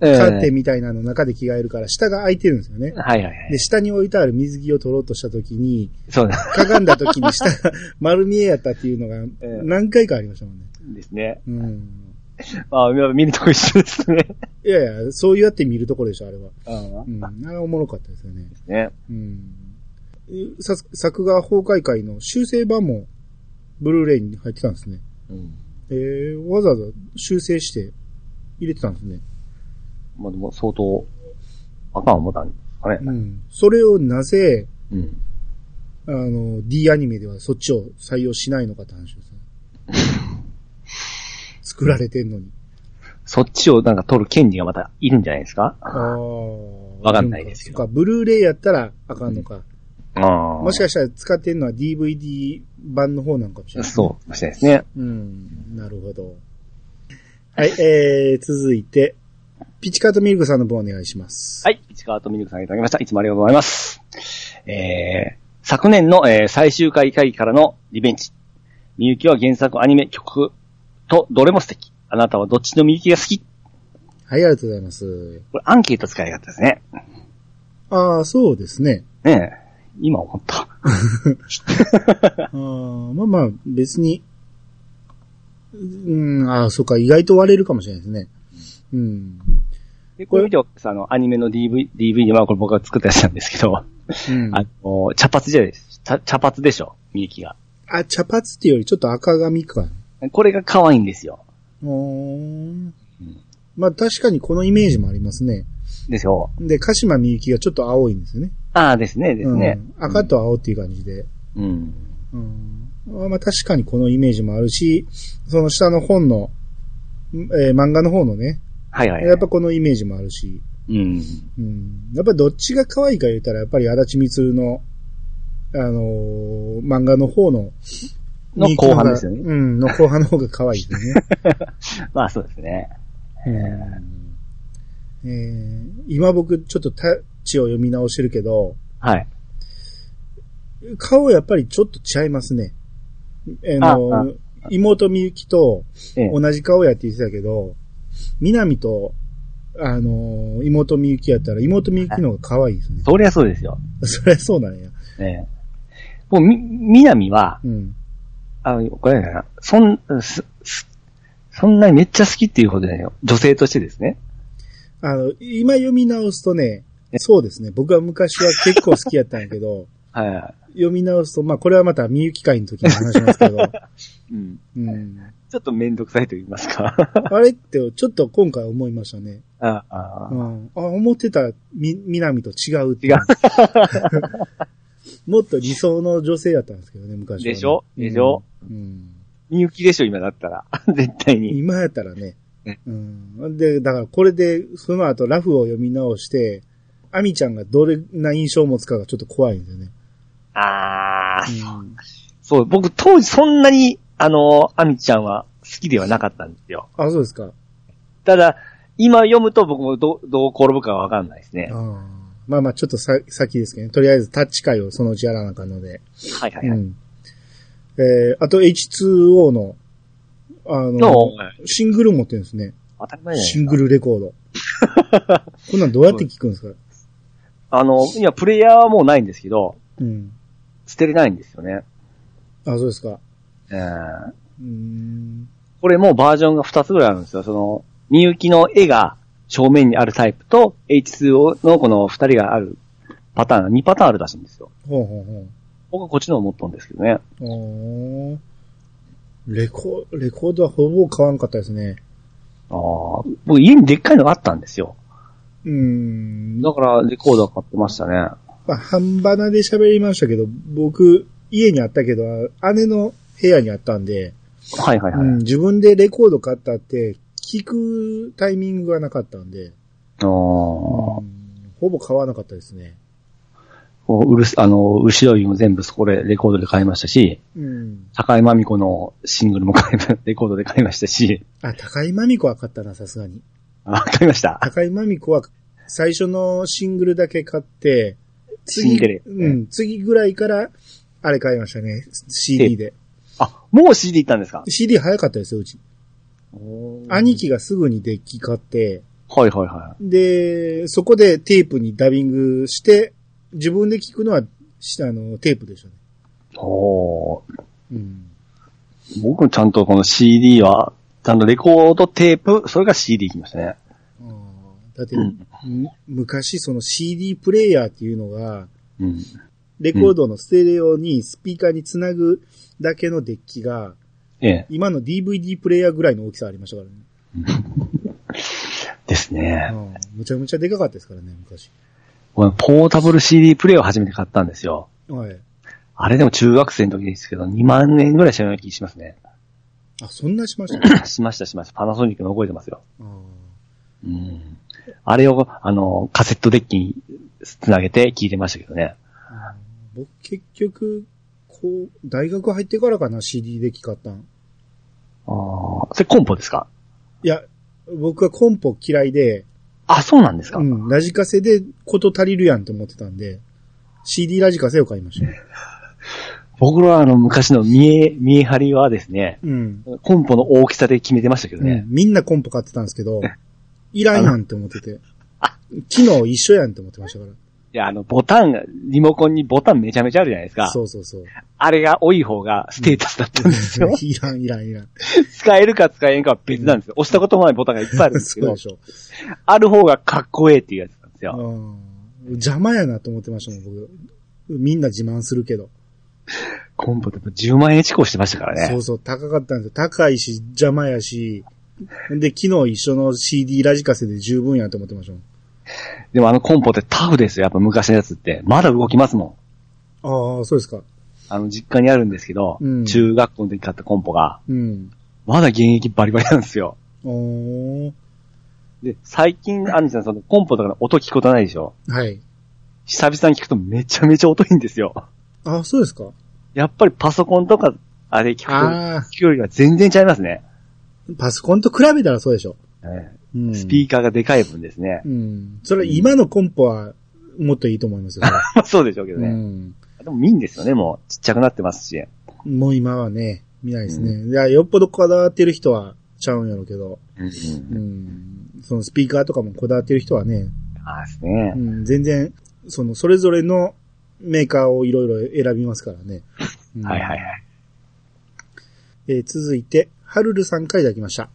ええカーテンみたいなの中で着替えるから、下が開いてるんですよね。はいはいはいで、。下に置いてある水着を取ろうとした時に、そうなかがんだ時に下が 丸見えやったっていうのがえ何回かありましたもんね。んですね。うん。ああ、見るとこ一緒ですね。いやいや、そうやって見るところでしょ、あれは。あうん。あれはおもろかったですよね。あ。ね。うん。さ作画崩壊会の修正版も、ブルーレイに入ってたんですね。うん。えー、わざわざ修正して入れてたんですね。まあでも相当、あかん思ったんですかね。うん。それをなぜ、うん。あの、D アニメではそっちを採用しないのかって話ですね。作られてんのに。そっちをなんか撮る権利がまたいるんじゃないですか？ああ。わかんないですけどそっか、ブルーレイやったらあかんのか。ああ。もしかしたら使ってんのは DVD 版の方なんかもしれない、そうかもしれないですね。うん。なるほど。はい、えー、続いて、ピチカートミルクさんの分お願いします。はい。市川とミルクさんいただきました。いつもありがとうございます。えー、昨年の、えー最終回会議からのリベンジ。みゆきは原作アニメ曲とどれも素敵。あなたはどっちのみゆきが好き？はい、ありがとうございます。これアンケート使い方ですね。ああ、そうですね。ねえ。今思った。あーまあまあ、別に、うん、ああ、そうか、意外と割れるかもしれないですね。うん。で、これ見て、あの、アニメの DV、DVD はこれ僕が作ったやつなんですけど、うん、あの、茶髪じゃないです。茶茶髪でしょみゆきが。あ、茶髪っていうよりちょっと赤髪か。これが可愛いんですよ。おーまあ確かにこのイメージもありますね。ですよ。で、鹿島みゆきがちょっと青いんですよね。ああ、ですね、ですね。うん、赤と青っていう感じで。うん。うん、まあ確かにこのイメージもあるし、その下の本の、えー漫画の方のね、はいはいはい。やっぱこのイメージもあるし、うん。うん、やっぱどっちが可愛いか言ったら、やっぱり足立みつるの、あのー漫画の方の、の後半ですよねうん、の後半の方が可愛いですね。まあそうですね。えー今僕ちょっとタッチを読み直してるけど、はい。顔やっぱりちょっと違いますね。あのああ妹みゆきとええ同じ顔やって言ってたけど、南と、あの妹みゆきやったら妹みゆきの方が可愛いですね。そりゃそうですよ。そりゃそうなんや。ええ。もう、み、みなみは、うん。あこれな、そん、そんなにめっちゃ好きっていうことじゃないよ。女性としてですね。あの、今読み直すとね、えそうですね。僕は昔は結構好きやったんやけど、はいは読み直すと、まあこれはまたみゆき会の時に話しますけど、い。うん。うん。ちょっとめんどくさいと言いますか。あれってちょっと今回思いましたね。ああうん。あ、思ってたみ、南と違うって違う。もっと理想の女性やったんですけどね、昔はね、でしょ？でしょ？うん。みゆきでしょ、今だったら。絶対に。今やったらねね。うん。で、だからこれで、その後ラフを読み直して、アミちゃんがどれな印象を持つかがちょっと怖いんですよね。ああ、うんそう、僕当時そんなに、あの、アミちゃんは好きではなかったんですよ。あ、そうですか。ただ、今読むと僕もどどう転ぶかはわかんないですね。ああまあまあ、ちょっとさ、先ですけどね。とりあえずタッチ会をそのうちやらなあかんので。はいはいはい。うん。えー、あと H2O の、あのの、シングル持ってるんですね。当たり前。シングルレコード。こんなんどうやって聞くんですか？あの、いや、プレイヤーはもうないんですけど、うん。捨てれないんですよね。あ、そうですか。えーうーん。これもうバージョンが2つぐらいあるんですよ。その、みゆきの絵が正面にあるタイプと、H2O のこの2人があるパターンが2パターンあるらしいんですよ。ほうほうほう。僕はこっちのを持ったんですけどね。レコ、レコードはほぼ買わんかったですね。ああ、僕家にでっかいのがあったんですよ。うーん。だからレコードは買ってましたね。まあ、半ばなで喋りましたけど、僕、家にあったけど、姉の部屋にあったんで、はいはいはい。うん、自分でレコード買ったって、聞くタイミングがなかったんで、ああ、うんほぼ買わなかったですね。こううるす、あの、後ろにも全部そこでレコードで買いましたし、うん。高井真美子のシングルも買いま、レコードで買いましたし、あ、高井真美子は買ったな、さすがに。あ、買いました？高井真美子は最初のシングルだけ買って、次、うん、次ぐらいから、あれ買いましたね。CD で。あ、もう CD 行ったんですか？CD 早かったですよ、うち。兄貴がすぐにデッキ買って、はいはいはで、そこでテープにダビングして、自分で聞くのは、しあの、テープでしたね。い。おーうん。僕もちゃんとこの CD は、ちゃんとレコードテープ、それが CD 行きましたね。だって、うんむ昔その CD プレイヤーっていうのが、うん。レコードのステレオにスピーカーにつなぐだけのデッキが、ええ。今の DVD プレイヤーぐらいの大きさありましたからね。ですね。うんむちゃむちゃでかかったですからね、昔。ポータブル CD プレイを初めて買ったんですよ。はい。あれでも中学生の時ですけど、2万円ぐらいしたような気がしますね。あ、そんなしました？しましたしました。パナソニックの覚えてますよ。あうん。あれを、あの、カセットデッキにつなげて聞いてましたけどね。僕結局、こう、大学入ってからかな、CD デッキ買ったん。ああ、それコンポですか？いや、僕はコンポ嫌いで、あ、そうなんですか、うん、ラジカセでこと足りるやんと思ってたんで、CD ラジカセを買いました。僕らはあの昔の見え、見え張りはですね、うん。コンポの大きさで決めてましたけどうんね。みんなコンポ買ってたんですけど、いらんやんって思ってて。機能一緒やんって思ってましたから。いや、あの、ボタンが、リモコンにボタンめちゃめちゃあるじゃないですか。そうそうそう。あれが多い方がステータスだったんですよ。いらん、いらん、いらん。使えるか使えんかは別なんですよ。押したこともないボタンがいっぱいあるんですけどそうで、しょ。ある方がかっこええっていうやつなんですよ。うん。邪魔やなと思ってましたもん、僕。みんな自慢するけど。コンポって10万円近くしてましたからね。そうそう、高かったんですよ。高いし、邪魔やし。で、昨日一緒の CD ラジカセで十分やと思ってましたもん。でもあのコンポってタフですよ。やっぱ昔のやつって。まだ動きますもん。ああ、そうですか。あの、実家にあるんですけど、うん中学校の時に買ったコンポが、うん。まだ現役バリバリなんですよ。で、最近、アンジさん、そのコンポとかの音聞くことないでしょ？はい。久々に聞くとめちゃめちゃ音いいんですよ。あ、そうですか。やっぱりパソコンとか、あれ聞くと、あ聞くよりは全然違いますね。あ、パソコンと比べたらそうでしょ。えうん。えスピーカーがでかい分ですね。うん。それ今のコンポはもっといいと思いますよ。そうでしょうけどうね。ん。でもいいんですよね、もう。ちっちゃくなってますし。もう今はね、見ないですね。いや、よっぽどこだわってる人はちゃうんやろうけど、うんうん。そのスピーカーとかもこだわってる人はね、ああですねう。ん、全然、その、それぞれのメーカーをいろいろ選びますからね。う んはいはいはい。えー続いて、はるるさんからいただきました。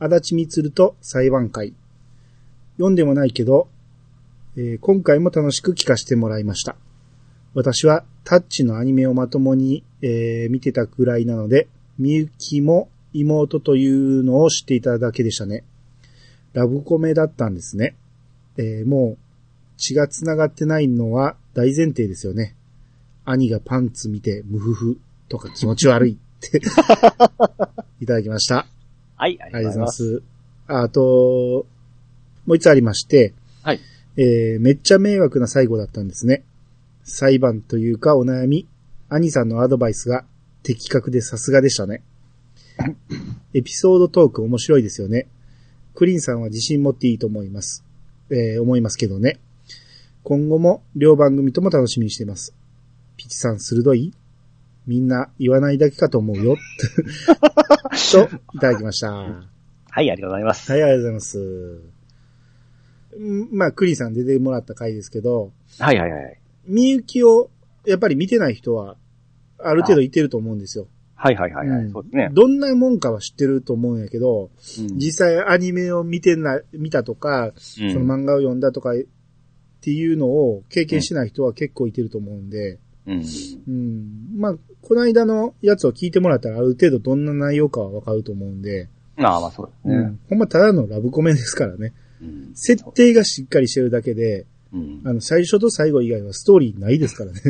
はい。足立みつると裁判会。読んでもないけど、えー今回も楽しく聞かせてもらいました。私はタッチのアニメをまともに、えー見てたくらいなので、みゆきも妹というのを知っていただけでしたね。ラブコメだったんですね。えーもう血が繋がってないのは大前提ですよね。兄がパンツ見てムフフとか気持ち悪いって いただきました。はい、ありがとうございま。すす。ああと、もう一つありまして、はい。えーめっちゃ迷惑な最後だったんですね。裁判というかお悩み、兄さんのアドバイスが的確でさすがでしたね。エピソードトーク面白いですよね。クリンさんは自信持っていいと思います。えー思いますけどね。今後も両番組とも楽しみにしています。ピチさん鋭い？みんな言わないだけかと思うよ。と、いただきました。はい、ありがとうございます。はい、ありがとうございます。んまあ、クリーンさん出てもらった回ですけど、はいはいはい。みゆきを、やっぱり見てない人は、ある程度いてると思うんですよ。はいはいはいはい。うんそうですね。どんなもんかは知ってると思うんやけど、うん実際アニメを見てな、見たとか、うんその漫画を読んだとかっていうのを経験してない人は結構いてると思うんで、うん。うん。まあ、この間のやつを聞いてもらったらある程度どんな内容かはわかると思うんで、まあまあそうですね。うん。ほんまただのラブコメですからね。うん。設定がしっかりしてるだけで、うん。あの、最初と最後以外はストーリーないですからね。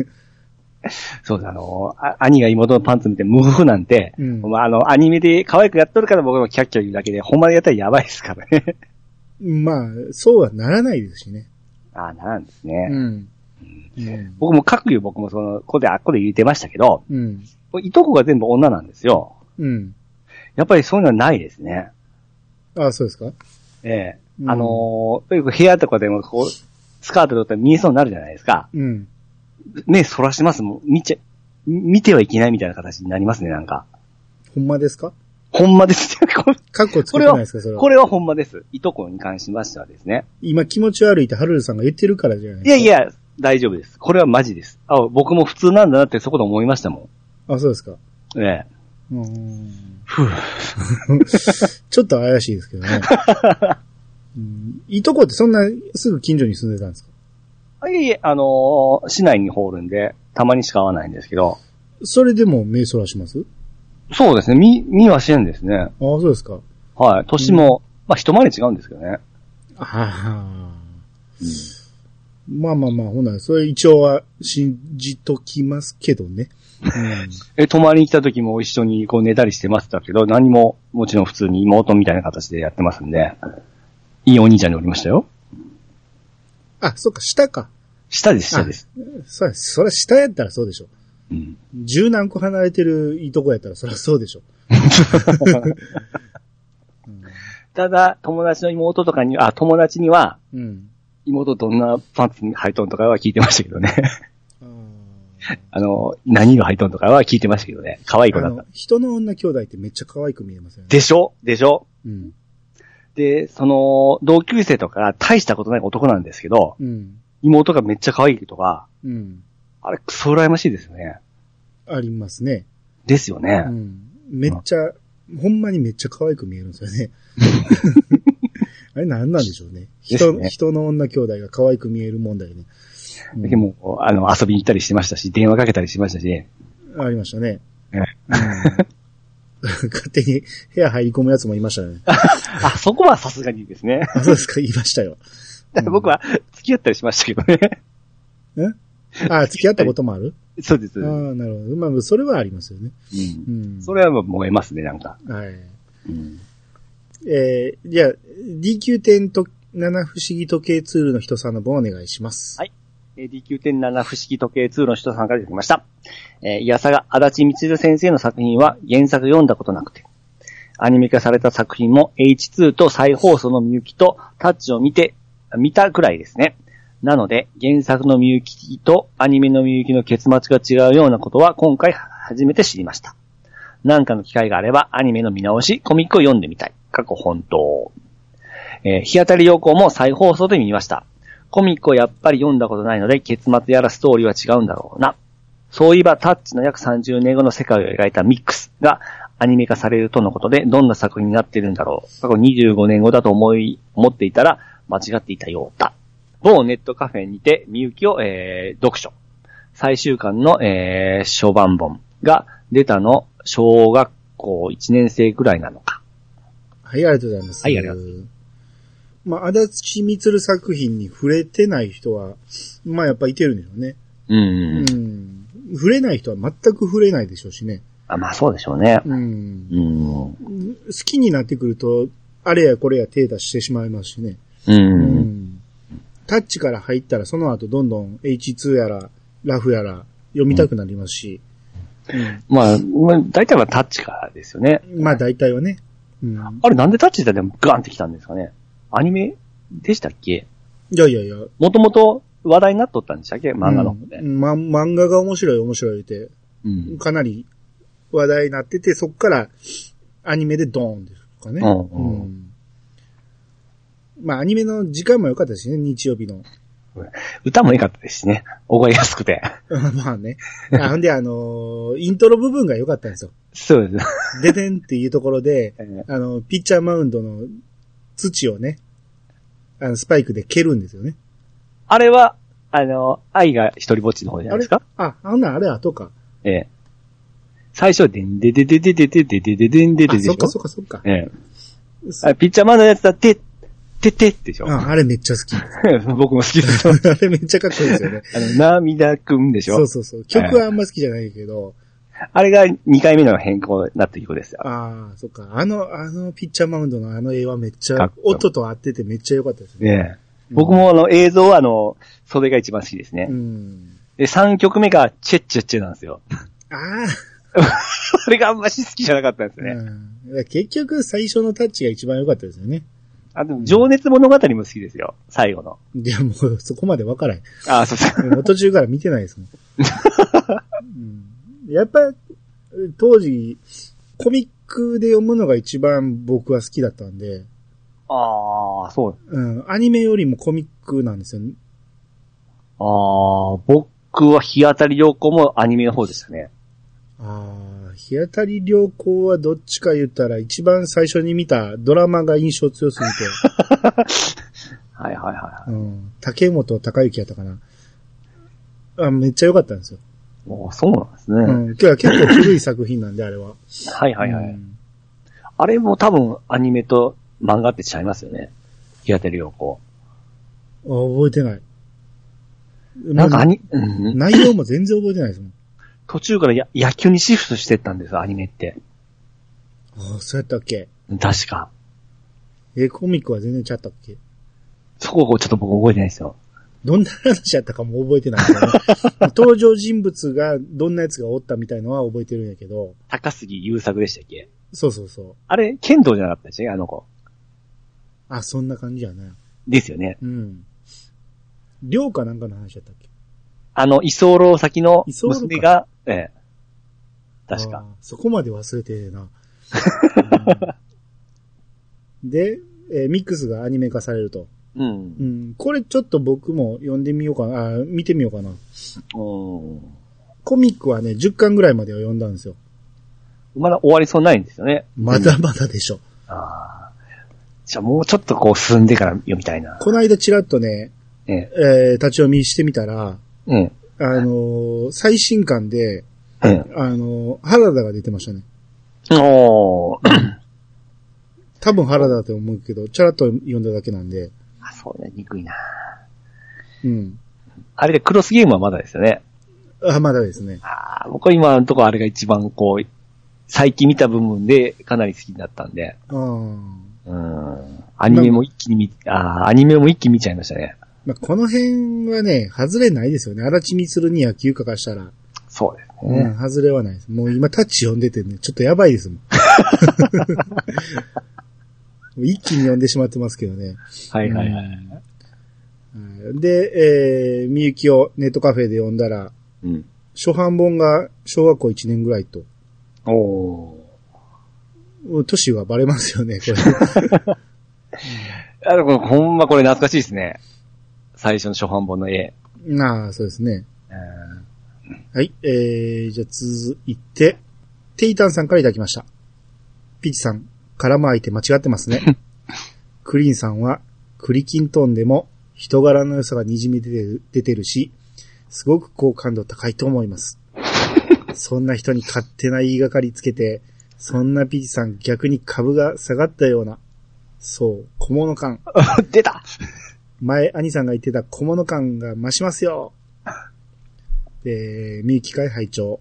そうです。あの、あ兄が妹のパンツ見てムフフなんて、うんまああの、アニメで可愛くやっとるから僕もキャッキャ言うだけで、ほんまにやったらやばいですからね。まあ、そうはならないですしね。ああ、なんですね。うん。うん。僕も各言う僕もその、ここであっこで言ってましたけど、うん。いとこが全部女なんですよ。うん。やっぱりそういうのはないですね。ああ、そうですか？ええうんあのーよく部屋とかでもこう、スカートだったら見えそうになるじゃないですか。うん。目そらしますもん。見ちゃ、見てはいけないみたいな形になりますね、なんか。ほんまですか？ほんまですよ。これカッコつけてないですかそれは？これはほんまです。いとこに関しましてはですね。今気持ち悪いってハルルさんが言ってるからじゃないいですか。やいや、大丈夫です。これはマジです。あ、僕も普通なんだなってそこで思いましたもあ、そうですか。ん。ええ。うーんふう ちょっと怪しいですけどね。うん、いとこってそんなすぐ近所に住んでたんですか？あいえいえ、あのー市内にホールんで、たまにしか会わないんですけど、それでも目そらします？そうですね、見、見はしてんですね。ああ、そうですか。はい。年も、まあ一回り違うんですけどね。ああ。まあまあまあ、ほな、それ一応は信じときますけどね。え、泊まりに来た時も一緒にこう寝たりしてましたけど、何も、もちろん普通に妹みたいな形でやってますんで、いいお兄ちゃんにおりましたよ。あ、そっか、下か。下です、下です。そうやそれは下やったらそうでしょ。うん。十何個離れてるいとこやったらそりゃそうでしょ。ただ、友達の妹とかに、あ、友達には、うん。妹どんなパンツに履いとんとかは聞いてましたけどね。あ あの、何が履いとんとかは聞いてましたけどね。可愛い子だったの。人の女兄弟ってめっちゃ可愛く見えますよね。でしょ？でしょ？うん。で、その、同級生とか大したことない男なんですけど、うん。妹がめっちゃ可愛いとか、うん。あれ、クソ羨ましいですよね。ありますね。ですよね。うん。めっちゃ、ほんまにめっちゃ可愛く見えるんですよね。あれ何なんでしょうね。人、ね人の女兄弟が可愛く見える問題ね。うんでも、あの、遊びに行ったりしてましたし、電話かけたりしましたし、ありましたね。ええうん 勝手に部屋入り込むやつもいましたね。あ、そこはさすがにですね。あ、そうですか、言いましたよ。僕は付き合ったりしましたけどね。あ、付き合ったこともある？そうです。ああ、なるほど。まあ、それはありますよね。うんうん。それはもう燃えますね、なんか。はい。うんえー、じゃあ、DQ10 と7不思議時計ツールの人さんの分お願いします。はいえー D9.7 不思議時計2の人さんからいただきました。えー、いやさが足立みつる先生の作品は原作読んだことなくて、アニメ化された作品も H2 と再放送のみゆきとタッチを見て、見たくらいですね。なので、原作のみゆきとアニメのみゆきの結末が違うようなことは今回初めて知りました。なんかの機会があればアニメの見直し、コミックを読んでみたい。過去本当。えー日当たり良好も再放送で見ました。コミックをやっぱり読んだことないので、結末やらストーリーは違うんだろうな。そういえば、タッチの約30年後の世界を描いたミックスがアニメ化されるとのことで、どんな作品になっているんだろう。過去25年後だと思い、思っていたら、間違っていたようだ。某ネットカフェにて、みゆきを、えー、読書。最終巻の、えー、初版本が出たの、小学校1年生ぐらいなのか。はい、ありがとうございます。はいありがとうまあ、足立みつる作品に触れてない人は、まあやっぱいてるんでしょうね。うん。うん。触れない人は全く触れないでしょうしね。あまあそうでしょうね。うん。うん。好きになってくると、あれやこれや手出してしまいますしね。う。うんん。タッチから入ったらその後どんどん H2 やら、ラフやら読みたくなりますし。まあ、まあ大体はタッチからですよね。うん。まあ大体はね。うん。あれなんでタッチででもガンってきたんですかね？アニメでしたっけ？いやいやいや。もともと話題になっとったんでしたっけ？漫画の方で。うんま、漫画が面白い面白いって、うん。かなり話題になってて、そっからアニメでドーンですとかね。うんうんうんまあアニメの時間も良かったしね、日曜日の。歌も良かったですしね。覚えやすくて。まあね。あほんであのーイントロ部分が良かったんですよ。そうです。ででんっていうところで、えあの、ピッチャーマウンドの土をね、あの、スパイクで蹴るんですよね。あれは、あの、愛が一人ぼっちの方じゃないですか？あ、あんなんあれ後か。ええ。最初はでんででででででででででんでであ、でしょそっかそっかそっか。ええ。あピッチャーマンのやつだって、ててでしょ？あ、あれめっちゃ好き。僕も好きですよ。あれめっちゃかっこいいですよね。あの、涙くんでしょ？そうそうそう。曲はあんま好きじゃないけど、あれが2回目の変更になった曲ですよ。ああ、そっか。あの、あのピッチャーマウンドのあの絵はめっちゃ音と合っててめっちゃ良かったですね。ねえ。僕もあの映像はあの、それが一番好きですね。うん。で、3曲目がチェッチェッチェなんですよ。あそ れがあんまし好きじゃなかったんですあ、ね。うん。結局最初のタッチが一番良かったですよね。あと、情熱物語も好きですよ。最後の。いや、もうそこまで分からへん。あ、そうそう。もう途中から見てないですもん。うん、やっぱ、当時、コミックで読むのが一番僕は好きだったんで、ああ、そう。うん、アニメよりもコミックなんですよ。ああ、僕は日当たり良好もアニメの方でしたね。ああ、日当たり良好はどっちか言ったら一番最初に見たドラマが印象強すぎて、はいはいはうん、竹本隆之やったかな。あ、めっちゃ良かったんですよ。い。おーそうなんですね。うん、今日は結構古い作品なんで、あれは。はいはいはい。うんあれも多分アニメと漫画ってちゃいますよね。日当たり良好。あ覚えてない。なんかアニ、まうんず内容も全然覚えてないですもん。途中からや野球にシフトしてったんですよ、アニメって。ああ、そうやったっけ？確か。え、コミックは全然ちゃったっけ？そこをちょっと僕覚えてないですよ。どんな話やったかも覚えてないからね。登場人物がどんなやつがおったみたいのは覚えてるんやけど、高杉優作でしたっけ？そうそうそう。あれ、剣道じゃなかったでけ？あの子。あ、そんな感じやな。ですよね。うん。寮かなんかの話やったっけ？あの、居候先の娘が、ええ。確か。そこまで忘れてえな。うんで、えーミックスがアニメ化されると。うん。うん。これちょっと僕も読んでみようかな。あー見てみようかな。うん。コミックはね、10巻ぐらいまでは読んだんですよ。まだ終わりそうないんですよね。まだまだでしょ。ああ。じゃあもうちょっとこう進んでから読みたいな。この間ちらっとね、ええ。えー立ち読みしてみたら、うん。あのー最新刊で、うん。あのー原田が出てましたね。おー。多分原田だと思うけど、ちゃらっと読んだだけなんで、あ、そうね、憎いな。うん。あれでクロスゲームはまだですよね。あ、まだですね。ああ、僕は今のところあれが一番こう、最近見た部分でかなり好きになったんで、あーうん。アニメも一気に見、ああ、アニメも一気に見ちゃいましたね。まあ、この辺はね、外れないですよね。荒地みつるに野球書かしたら。そうですうん、ね。外れはないです。もう今タッチ読んでてね、ちょっとやばいですもん。一気に読んでしまってますけどね。はいはいはい。うんで、えー、みゆきをネットカフェで読んだら、うん。初版本が小学校1年ぐらいと。おー。年はバレますよね、これ。あの、ほんまこれ懐かしいですね。最初の初版本の絵。なあ、そうですね。うんはい、えー、じゃあ続いて、テイタンさんからいただきました。ピッチさん、絡む相手間違ってますね。クリーンさんは、クリキントンでも人柄の良さが滲み出てる出てるし、すごく好感度高いと思います。そんな人に勝手な言いがかりつけて、そんなピッチさん逆に株が下がったような、そう、小物感。出た前、兄さんが言ってた小物感が増しますよ。えー、みゆき会拝聴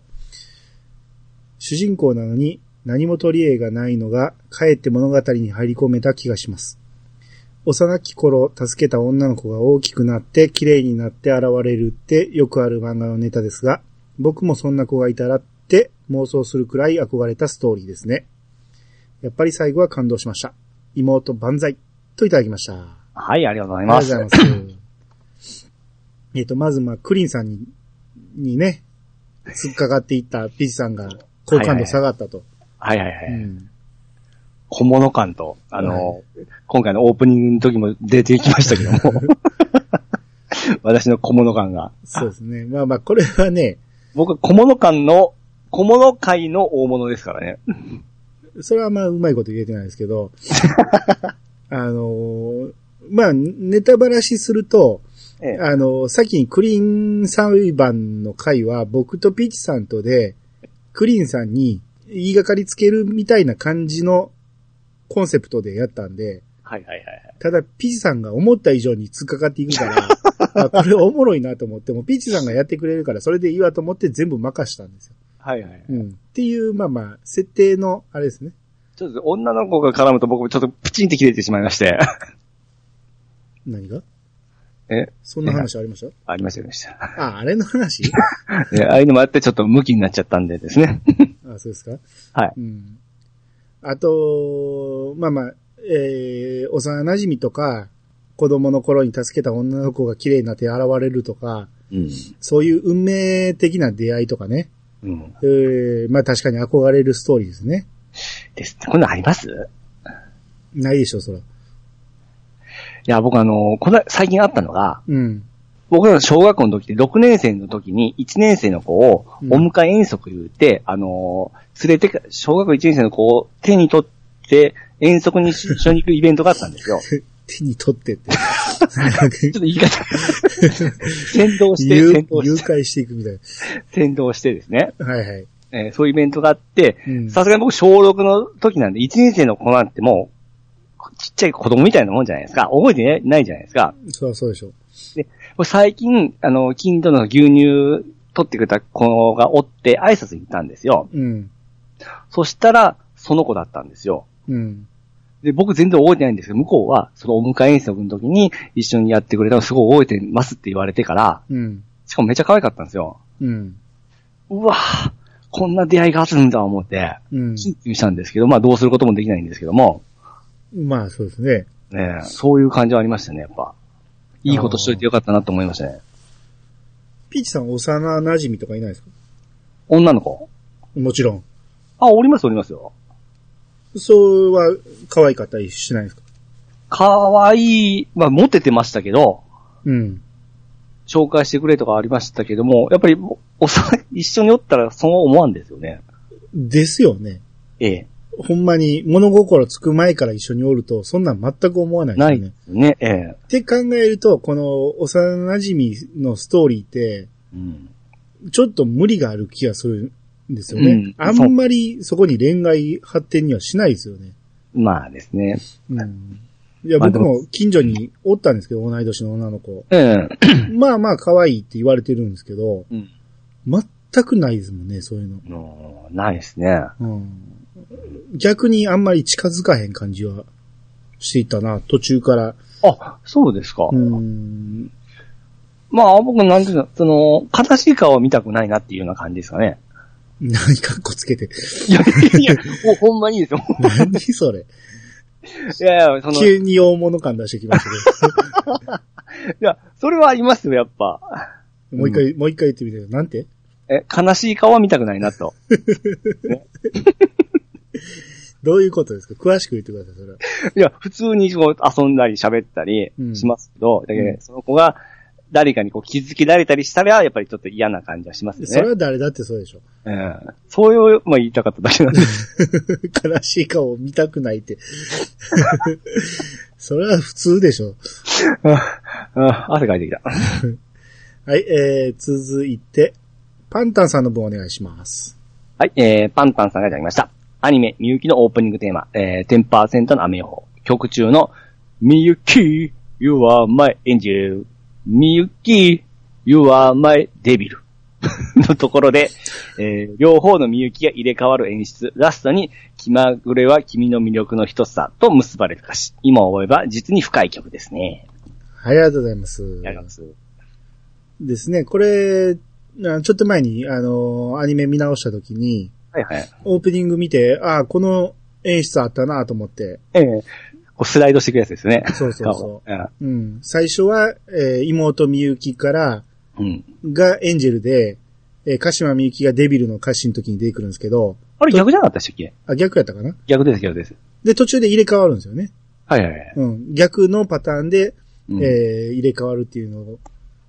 主人公なのに何も取り柄がないのが、かえって物語に入り込めた気がします。幼き頃助けた女の子が大きくなって綺麗になって現れるってよくある漫画のネタですが、僕もそんな子がいたらって妄想するくらい憧れたストーリーですね。やっぱり最後は感動しました。妹万歳といただきました。はい、ありがとうございあます。りがとうございます。えっと、まず、まあ、クリンさんに、にね、突っかかっていったピチさんが、好感度下がったと。はいはいはい。うん小物感と、あの、今回のオープニングの時も出てきましたけども、私の小物感が。そうですね。まあまあ、これはね、僕は小物感の、小物界の大物ですからね。それはまあ、うまいこと言えてないですけど、あのーまあ、ネタばらしすると、ええあの、さっきにクリーン裁判の回は僕とピッチさんとで、クリーンさんに言いがかりつけるみたいな感じのコンセプトでやったんで、はいはいはいはい。ただピッチさんが思った以上に突っかかっていくから、あこれおもろいなと思っても、ピッチさんがやってくれるからそれでいいわと思って全部任したんですよ。はいはい。うん。っていう、まあまあ、設定の、あれですね。ちょっと女の子が絡むと僕もちょっとプチンって切れてしまいまして。何が？え？そんな話ありましありましたありました。たあ、あれの話？えああいうのもあってちょっとムキになっちゃったんでですね。あ、そうですか？はい。うん。あと、まあまあ、えー、幼馴染とか、子供の頃に助けた女の子が綺麗になって現れるとか、うん。そういう運命的な出会いとかね。うん。えー、まあ確かに憧れるストーリーですね。です。こんなんあります？いないでしょ、そら。や、僕あの、この、最近あったのが、うん。僕ら小学校の時で6年生の時に1年生の子をうんお迎え遠足言うて、あのー、連れてか、小学校1年生の子を手に取って遠足に一緒に行くイベントがあったんですよ。手に取ってって。ちょっと言い方。先導して、誘先導し誘拐していくみたい先導してですね。な。はいはい。えーそういうイベントがあってう、んさすがに僕小6の時なんで1年生の子なんてもう、ちっちゃい子供みたいなもんじゃないですか。覚えてないじゃないですか。そりゃそうでしょ。これ最近、あの、近所の牛乳取ってくれた子がおって挨拶に行ったんですよ。うん。そしたら、その子だったんですよ。うん。で、僕全然覚えてないんですけど、向こうは、そのお迎え遠足の時に一緒にやってくれたのすごい覚えてますって言われてから、うん。しかもめっちゃ可愛かったんですよ。うん。うわぁ、こんな出会いがあるんだ思って、うん。キンキンしたんですけど、まあどうすることもできないんですけども、まあそうですね。ねえそういう感じはありましたね、やっぱ。いいことしといてよかったなと思いましたね。ピーチさん幼馴染とかいないですか？女の子？もちろん。あ、おりますおりますよ。そうは可愛かったりしないですか？可愛い、まあモテてましたけど、うん。紹介してくれとかありましたけども、やっぱり、おさ、一緒におったらそう思わんですよね。ですよね。ええ。ほんまに物心つく前から一緒におると、そんなん全く思わないですないよね。ね。ええ。って考えると、この幼馴染のストーリーって、うん。ちょっと無理がある気がするんですよね。うんあんまりそこに恋愛発展にはしないですよね。まあですね。うん。いや、僕も近所におったんですけど、同い年の女の子。ええ。まあまあ可愛いって言われてるんですけど、うん。全くないですもんね、そういうの。のないですね。うん。逆にあんまり近づかへん感じはしていたな、途中から。あ、そうですか。うん。まあ僕なんていうの、その、悲しい顔を見たくないなっていうような感じですかね。何かっこつけて。いや、いや、もう ほんまにいいですよ。何それ。いやいや、その、い急に大物感出してきましたけ や、それはありますよ、やっぱ。ど。もう一回、もう一回言ってみてよ。なんて？え、悲しい顔は見たくないなと。どういうことですか？詳しく言ってください、それは。いや、普通にこう遊んだり喋ったりしますけど、だけどうんその子が誰かにこう気づきられたりしたら、やっぱりちょっと嫌な感じはしますよそれね。は誰だってそうでしょ。うん。そういう、まあ言いたかっただけなんです。悲しい顔を見たくないって。それは普通でしょ。あ汗かいてきた。はい、えー、続いて、パンタンさんの分お願いします。はい、えー、パンタンさんがいただきました。アニメ、みゆきのオープニングテーマ、えー、10%の雨予報。曲中の、みゆき、you are my angel. みゆき、you are my devil. のところで、えー、両方のみゆきが入れ替わる演出。ラストに、気まぐれは君の魅力の一つさと結ばれる歌詞。今思えば実に深い曲ですね。はい、ありがとうございます。ありがとうございます？ですね、これ、あちょっと前に、あの、アニメ見直した時に、はいはい。オープニング見て、ああ、この演出あったなと思って、えー、こうスライドしていくやつですね。そうそうそうんう。うん。最初は、えー妹みゆきから、うん。がエンジェルで、えー、鹿島みゆきがデビルの歌詞の時に出てくるんですけど、あれ逆じゃなかったっけ？あ、逆やったかな？逆です、逆です。で、途中で入れ替わるんですよね。はいはいはい。うん。逆のパターンで、うんえー入れ替わるっていうのを、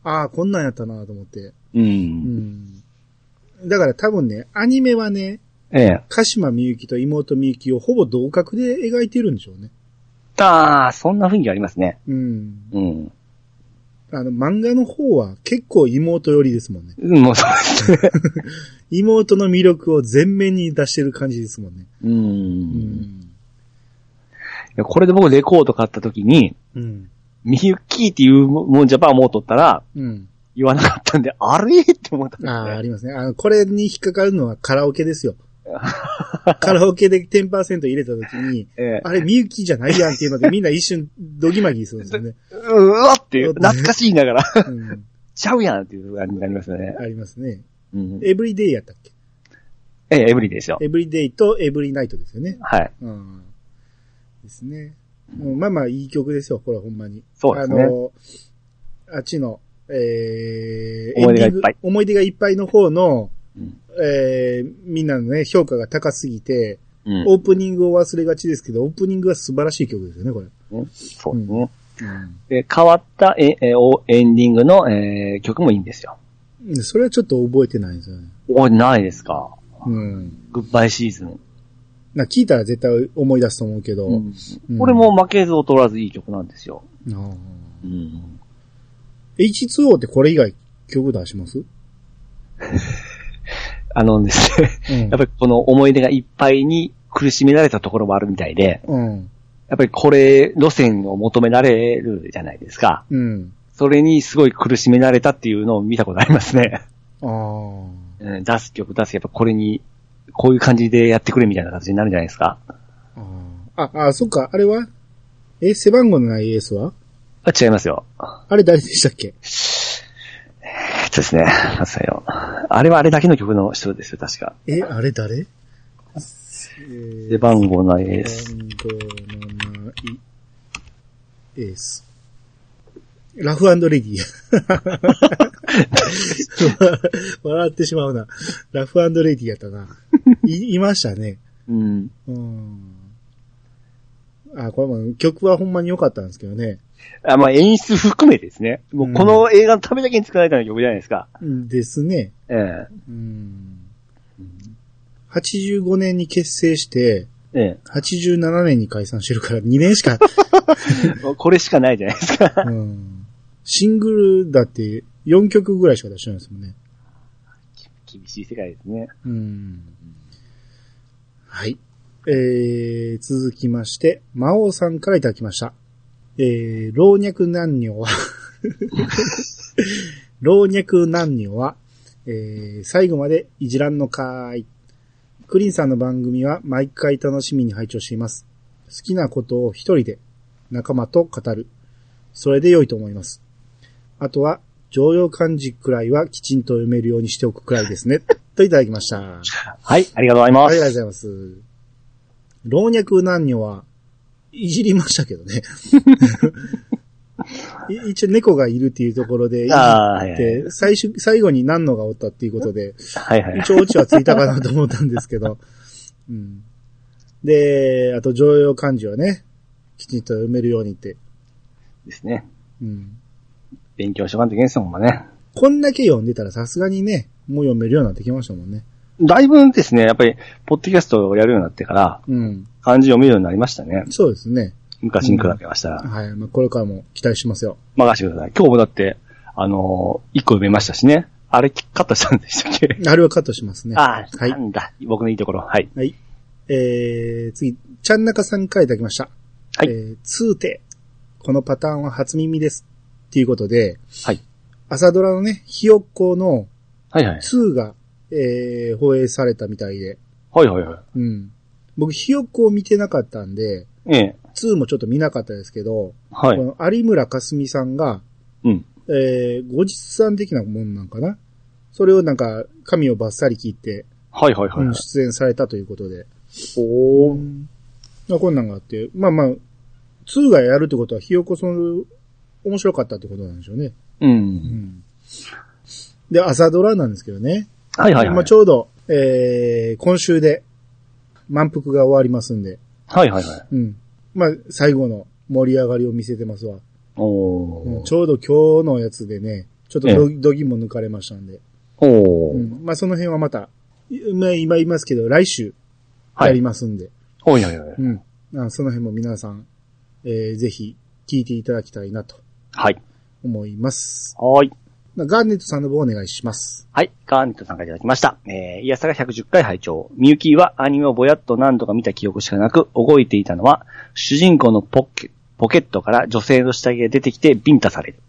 ああ、こんなんやったなと思って。う。うんん。だから多分ね、アニメはね、ええ。鹿島みゆきと妹みゆきをほぼ同格で描いてるんでしょうね。ああ、そんな雰囲気ありますね。うん。うん。あの、漫画の方は結構妹寄りですもんね。うんもうそうですね。妹の魅力を全面に出してる感じですもんね。う。うんん。いやこれで僕レコード買った時に、うん。みゆきっていうもんジャパンもう取ったら、うん。言わなかったんで、あれ？って思ったんですああ、あね。りますね。あの、これに引っかかるのはカラオケですよ。カラオケで10%入れた時に、ええあれ、みゆきじゃないやんっていうので、みんな一瞬、ドギマギするんですよね。うわっていう、懐かしいながら、うん。ちゃうやんっていう感じになりますよね。ありますね。うん。エブリデイやったっけ？ええ、エブリデイですよ。エブリデイとエブリナイトですよね。はい。うん。ですね。うんまあまあ、いい曲ですよ、これほんまに。そうですねあの、あっちの、えー、思い出がいっぱい思い出がいっぱいの方の、うんえー、みんなのね、評価が高すぎて、うんオープニングを忘れがちですけど、オープニングは素晴らしい曲ですよね、これ。そうですね。うんで、変わったええおエンディングの、えー曲もいいんですよ。うん。それはちょっと覚えてないんですよね。お、ないですか？うん。グッバイシーズン。な聞いたら絶対思い出すと思うけど。うんうんこれも負けず劣らずいい曲なんですよ。うん。H2O ってこれ以外曲出します？あのですね、うんやっぱりこの思い出がいっぱいに苦しめられたところもあるみたいで、うん。やっぱりこれ、路線を求められるじゃないですか。うん。それにすごい苦しめられたっていうのを見たことありますね。ああ。うん出す曲出す、やっぱこれに、こういう感じでやってくれみたいな形になるんじゃないですか。ああ、あ、そっか、あれは？え、背番号のないエースは？あ違いますよ。あれ誰でしたっけ？えっとですね、待ってくださいよ。あれはあれだけの曲の人ですよ、確か。え、あれ誰？え背番号のエース。背番号のないエース。ラフレディ。笑ってしまうな。ラフレディやったな。い、いましたね。うん。うん。あ、これも曲はほんまに良かったんですけどね。あまあ演出含めですね。もうこの映画のためだけに作られたような曲じゃないですか。ですね。ええうん。85年に結成して、え87年に解散してるから2年しか、え。これしかないじゃないですか。うん、シングルだって4曲ぐらいしか出してないですもんね。厳しい世界ですね。うん。はい。えー、続きまして、魔王さんからいただきました。えー、老若男女は、老若男女は、えー、最後までいじらんのかーい。クリンさんの番組は毎回楽しみに拝聴しています。好きなことを一人で仲間と語る。それで良いと思います。あとは、常用漢字くらいはきちんと読めるようにしておくくらいですね。といただきました。はい、はい、ありがとうございまありす。がとうございます。老若男女は、いじりましたけどね。い 一応猫がいるっていうところで、いはい最終、最後に何のがおったっていうことで、はいはい。一応オチはついたかなと思ったんですけど。うん、で、あと常用漢字はね、きちんと読めるようにって。ですね。うん、勉強しとかんといけんすもんね。こんだけ読んでたらさすがにね、もう読めるようになってきましたもんね。だいぶですね、やっぱり、ポッドキャストをやるようになってから、うん。漢字読めるようになりましたね。そうですね。昔に比べましたら。はい。まあ、これからも期待しますよ。任せてください。今日もだって、あのー一個読めましたしね。あれ、カットしたんでしたっけ？あれはカットしますね。ああ、はいなんだ。僕のいいところ。はい。はい。えー、次、ちゃんなかさんからいただきました。はいえー、通て。このパターンは初耳です。っていうことで、はい。朝ドラのね、ひよっこのはいはい。2が、えー、放映されたみたいで、はいはいはうん。僕、ひよっこを見てなかったんで、い。ええ。2もちょっと見なかったですけど、はい。この有村架純さんが、うん。えー、後日談的なもんなんかな？それをなんか、髪をバッサリ切って、はいはいはい。うん出演されたということで。おー。まあ、こんなんがあって、まあまあ、2がやるってことは、ひよこその、面白かったってことなんでしょうね。う。うんん。で、朝ドラなんですけどね。はいはいはいまあち。ょうど、えー、今週で、満腹が終わりますんで、はいはいはい。うん。まあ、最後の盛り上がりを見せてますわ。おー。うんちょうど今日のやつでね、ちょっとどどぎも抜かれましたんで。おー。うん。まあ、その辺はまた、いまあ、今言いますけど、来週、やりはい。ますんで。はいはいはい。うん。あその辺も皆さん、えー、ぜひ、聞いていただきたいなとはい。思います。はーい。ガーネットさんの方お願いします。はい。ガーネットさんからいただきました。えー、イヤサが110回拝聴みゆきはアニメをぼやっと何度か見た記憶しかなく、覚えていたのは、主人公のポッケ、ポケットから女性の下着が出てきてビンタされる。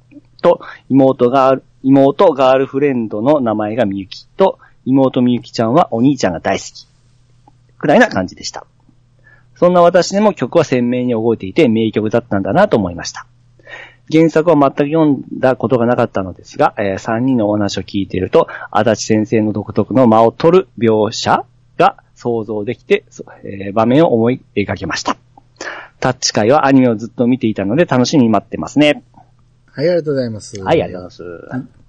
と、妹が、妹ガールフレンドの名前がみゆきと、妹みゆきちゃんはお兄ちゃんが大好き。くらいな感じでした。そんな私でも曲は鮮明に覚えていて名曲だったんだなと思いました。原作は全く読んだことがなかったのですが、え3人のお話を聞いていると、足立先生の独特の間を取る描写が想像できて、そえー場面を思い描けました。タッチ会はアニメをずっと見ていたので楽しみに待ってますね。はい、ありがとうございます。はい、ありがとうございます。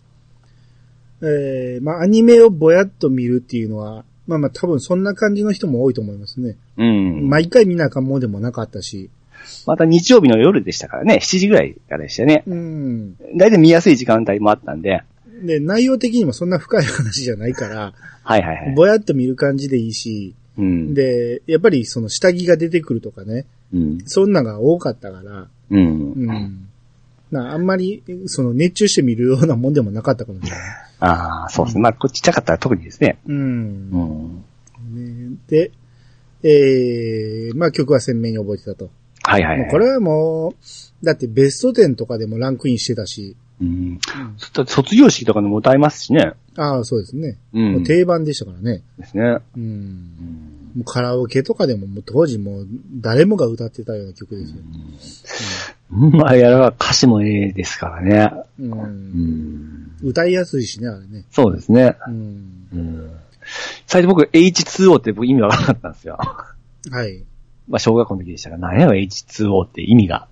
えー、まあ、アニメをぼやっと見るっていうのは、まあまあ多分そんな感じの人も多いと思いますね。うん。毎回見なあかんもんでもなかったし。また日曜日の夜でしたからね、7時ぐらいからでしたね。うん。だいたい見やすい時間帯もあったんで、で、内容的にもそんな深い話じゃないから、はいはいはい。ぼやっと見る感じでいいし、うん。で、やっぱりその下着が出てくるとかね、うん。そんなが多かったから、うん。うん。なあんまり、その熱中して見るようなもんでもなかったかもしれない。ああ、そうですね。まあ、こっちっちゃかったら特にですね。うんう。ん。ねで、えー、まあ曲は鮮明に覚えてたと。はいはい、はい。これはもう、だってベスト10とかでもランクインしてたし、うん。そ卒業式とかでも歌いますしね。ああ、そうですね。う。もうん定番でしたからね。ですね。うん。うん。もうカラオケとかでももう当時もう誰もが歌ってたような曲ですよ。まあ、やら歌詞もええですからね。うんうん。歌いやすいしね、あれね。そうですね。うん。うん。最初僕 H2O って僕意味わからなかったんですよ。はい。まあ、小学校の時でしたから、何やろ H2O って意味が。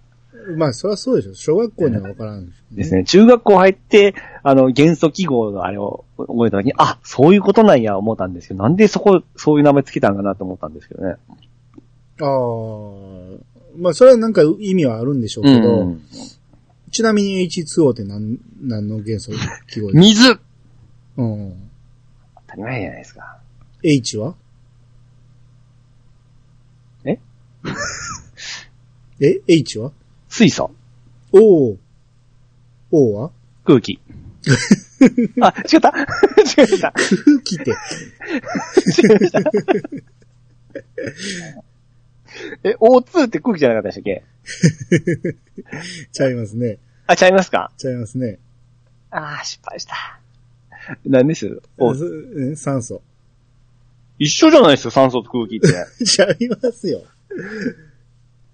まあ、そりゃそうでしょ。小学校にはわからんねですね。中学校入って、あの、元素記号のあれを覚えた時に、あ、そういうことなんや思ったんですけど、なんでそこ、そういう名前つけたんかなと思ったんですけどね。ああ。まあ、それはなんか意味はあるんでしょうけど、うんちなみに H2O って何、何の元素記号です水うん。当たり前じゃないですか。H は？え ?H は？水素。?O。O は？空気。あ、違った 違った。空気って。え、O2 って空気じゃなかったでしたっけ？ちゃいますね。あ、ちゃいますか？ちゃいますね。あー、失敗した。何です酸素。一緒じゃないですよ、酸素と空気って。ちゃいますよ。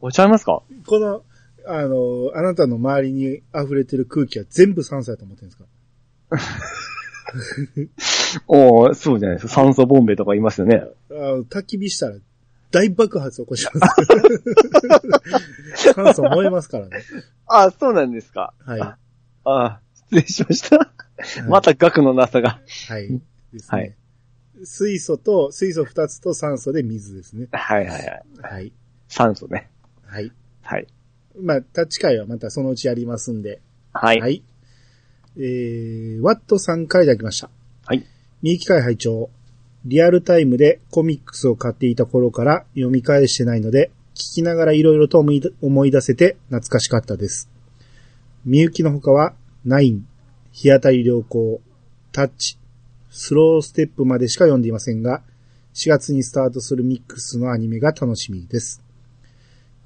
おちゃいますか？この、あの、あなたの周りに溢れてる空気は全部酸素やと思ってるんですか？おーそうじゃないですか。酸素ボンベとか言いますよね。あ焚き火したら大爆発起こします。酸素燃えますからね。あ、そうなんですか。はい。はあ失礼しました。また額のなさが。い。ですはねい。水素と、水素二つと酸素で水ですね。はいはいはい。はい。酸素ね。はい。はい。まあ、タッチ会はまたそのうちやりますんで。はい。はい。えー、ワットさんからいただきました。はい。三木会拝聴リアルタイムでコミックスを買っていた頃から読み返してないので、聞きながら色々と思い出思い出せて懐かしかったです。みゆきの他は、ナイン、日当たり良好、タッチ、スローステップまでしか読んでいませんが、4月にスタートするミックスのアニメが楽しみです。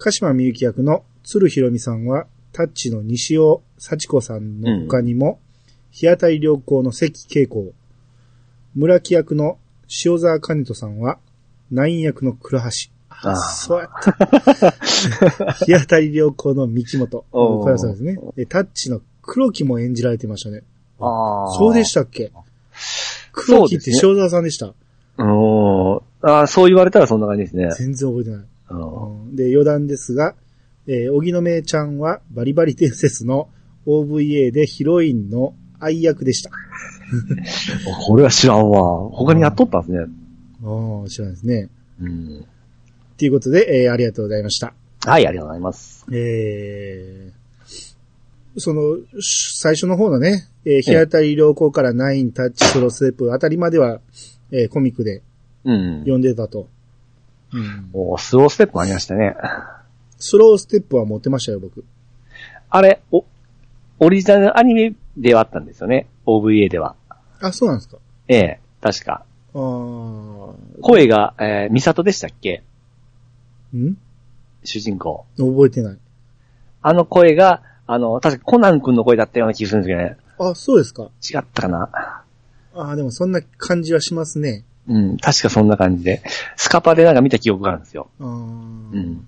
鹿島みゆき役の鶴ひろみさんは、タッチの西尾幸子さんの他にも、日当たり良好の関恵子、村木役の塩沢兼人さんは、ナイン役の倉橋。あーそうやった。日当たり良好の三木本。これはそうですね。で、タッチの黒木も演じられてましたね。あーそうでしたっけ？黒木って塩沢さんでした。あーそう言われたらそんな感じですね。全然覚えてない。で、余談ですが、えー、荻野目ちゃんはバリバリ伝説の OVA でヒロインの愛役でした。これは知らんわ。他にやっとったんですね。ああ、知らないですね。うん。ということで、えーありがとうございました。はい、ありがとうございます。えー、その、し最初の方のね、えー、日当たり良好からナインタッチスローステップあたりまでは、えーコミックでうん。読んでたと。うん、おスローステップありましたね。スローステップは持ってましたよ、僕。あれ、お、オリジナルアニメではあったんですよね。OVA では。あ、そうなんですか。ええ、確か。あー。声が、えー、ミサトでしたっけ？ん？主人公。覚えてない。あの声が、あの、確かコナン君の声だったような気がするんですけどね。あ、そうですか。違ったかな？あー、でもそんな感じはしますね。うん、確かそんな感じで。スカパでなんか見た記憶があるんですよ。うん。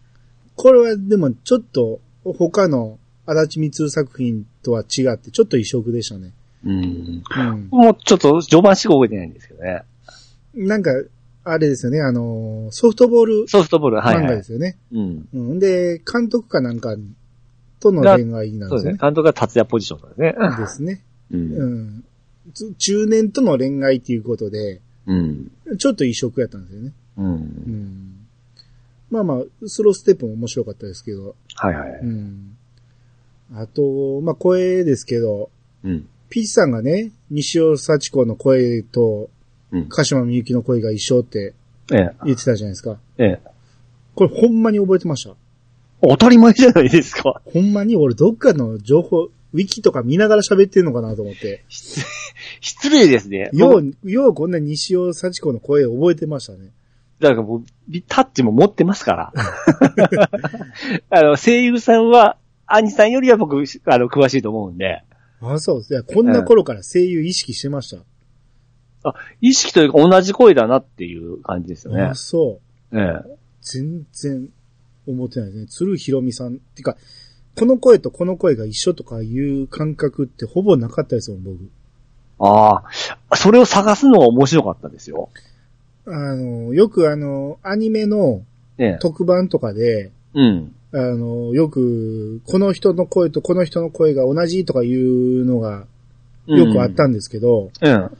ここれはでもちょっと他の足立光作品とは違ってちょっと異色でしたね。うん。うん。もうちょっと序盤しか覚えてないんですけどね。なんか、あれですよね、あのー、ソフトボールソフトボール、はい漫はい。画ですよね。うん。うん。で、監督かなんかとの恋愛なんそうですね。ですよね。監督が達也ポジションなんですね。ですね。う。うんん。つ中年との恋愛っていうことで、うん。ちょっと異色やったんですよね。う。うんん。まあまあ、スローステップも面白かったですけど、はいはい。うん。あと、まあ声ですけど、うん。ピーチさんがね、西尾幸子の声と、うん。鹿島みゆきの声が一緒ってええ。言ってたじゃないですか。ええ。これほんまに覚えてました？当たり前じゃないですか。ほんまに俺どっかの情報、ウィキとか見ながら喋ってんのかなと思って。失失礼ですね。よう、ようこんな西尾幸子の声覚えてましたね。だからもう、タッチも持ってますから。あの、声優さんは、兄さんよりは僕、あの、詳しいと思うんで、あ、そうです。いや、こんな頃から声優意識してました。意識というか同じ声だなっていう感じですよねあ、。そう。ええ。全然思ってないですね。鶴ひろみさん。ってか、この声とこの声が一緒とかいう感覚ってほぼなかったですよ、僕。ああ、それを探すのが面白かったですよ。あの、よくあの、アニメのええ。特番とかで、うん。あの、よく、この人の声とこの人の声が同じとかいうのがよくあったんですけど、うん。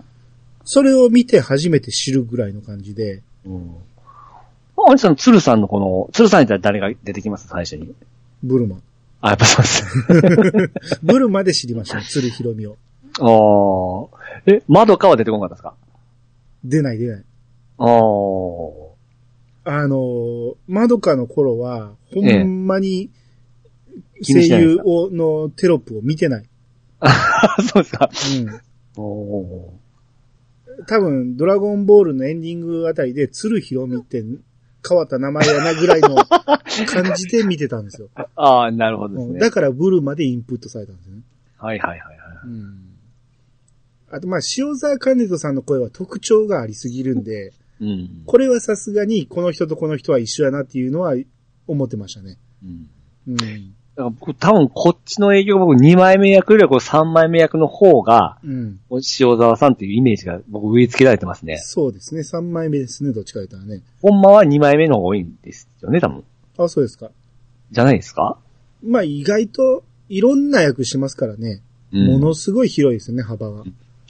それを見て初めて知るぐらいの感じで、うん。兄さん、鶴さんのこの、鶴さんにったら誰が出てきます？最初に。ブルマ。あ、やっぱそうです。ブルマで知りました、鶴ひろみを。ああ。え、窓かは出てこなかったですか？出ない出ない。ああ。あの、まどかの頃は、ほんまに気声優をのテロップを見てない。そうですか。うん。お多分、ドラゴンボールのエンディングあたりで、鶴ひろみって変わった名前やなぐらいの 感じで見てたんですよ。ああ、なるほどですね。うんだから、ブルマでインプットされたんですよね。はいはいはいはい。うん。あと、まあ、塩沢兼人さんの声は特徴がありすぎるんで、うん。これはさすがに、この人とこの人は一緒やなっていうのは思ってましたね。うん。うん。だから僕多分こっちの営業が僕2枚目役よりはこう3枚目役の方が、うん。塩沢さんっていうイメージが僕植え付けられてますね。そうですね。3枚目ですね、どっちか言ったらね。ほんまは2枚目の方が多いんですよね、多分。あ、そうですか。じゃないですか？まあ、意外と、いろんな役しますからね。うん。ものすごい広いですよね、幅が。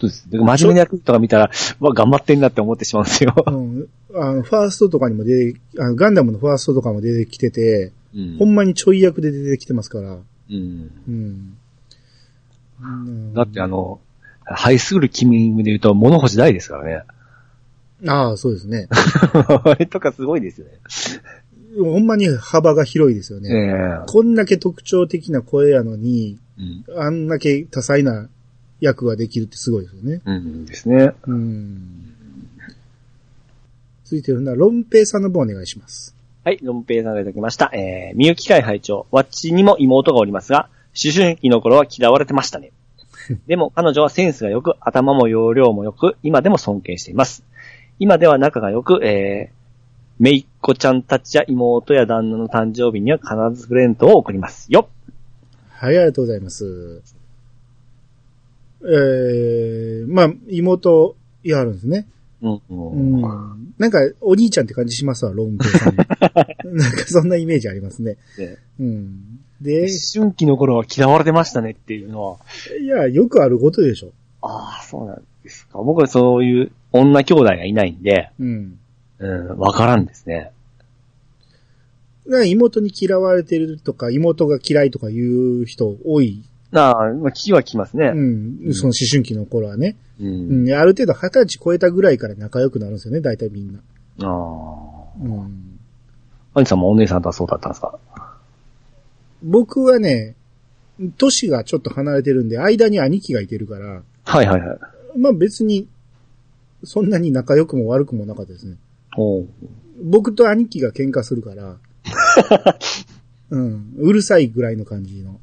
そうです。で真面目な役とか見たら、うわ、頑張ってんなって思ってしまうんですよ。うん。あの、ファーストとかにも出て、あのガンダムのファーストとかも出てきてて、うんほんまにちょい役で出てきてますから。うん。うん。うんだってあの、ハイスクール君で言うと物干し大ですからね。ああ、そうですね。あれとかすごいですよね。ほんまに幅が広いですよえね。えこんだけ特徴的な声やのに、うん。あんだけ多彩な役ができるってすごいですよね。うんですね。うん。続いてるのは、ロンペイさんの方お願いします。はい、ロンペイさんがいただきました。えー、みゆき会会長、わっちにも妹がおりますが、思春期の頃は嫌われてましたね。でも彼女はセンスが良く、頭も容量も良く、今でも尊敬しています。今では仲が良く、えー、めいっ子ちゃんたちや妹や旦那の誕生日には必ずプレゼントを送りますよ。はい、ありがとうございます。えー、まあ、妹、いや、あるんですね。うん、う。うんん。なんか、お兄ちゃんって感じしますわ、ロンペイさん。なんか、そんなイメージありますね。でうん。で、思春期の頃は嫌われてましたねっていうのは、いや、よくあることでしょ。ああ、そうなんですか。僕はそういう女兄弟がいないんで、うん。うん、わからんですね。だから妹に嫌われてるとか、妹が嫌いとかいう人多い。なあ、まあ、気は来ますね。うん。その思春期の頃はね。う。うんん。ある程度二十歳超えたぐらいから仲良くなるんですよね、大体みんな。ああ。うん。アニさんもお姉さんとはそうだったんですか？僕はね、年がちょっと離れてるんで、間に兄貴がいてるから、はいはいはい。まあ別に、そんなに仲良くも悪くもなかったですね。おう僕と兄貴が喧嘩するから、うん、うるさいぐらいの感じの。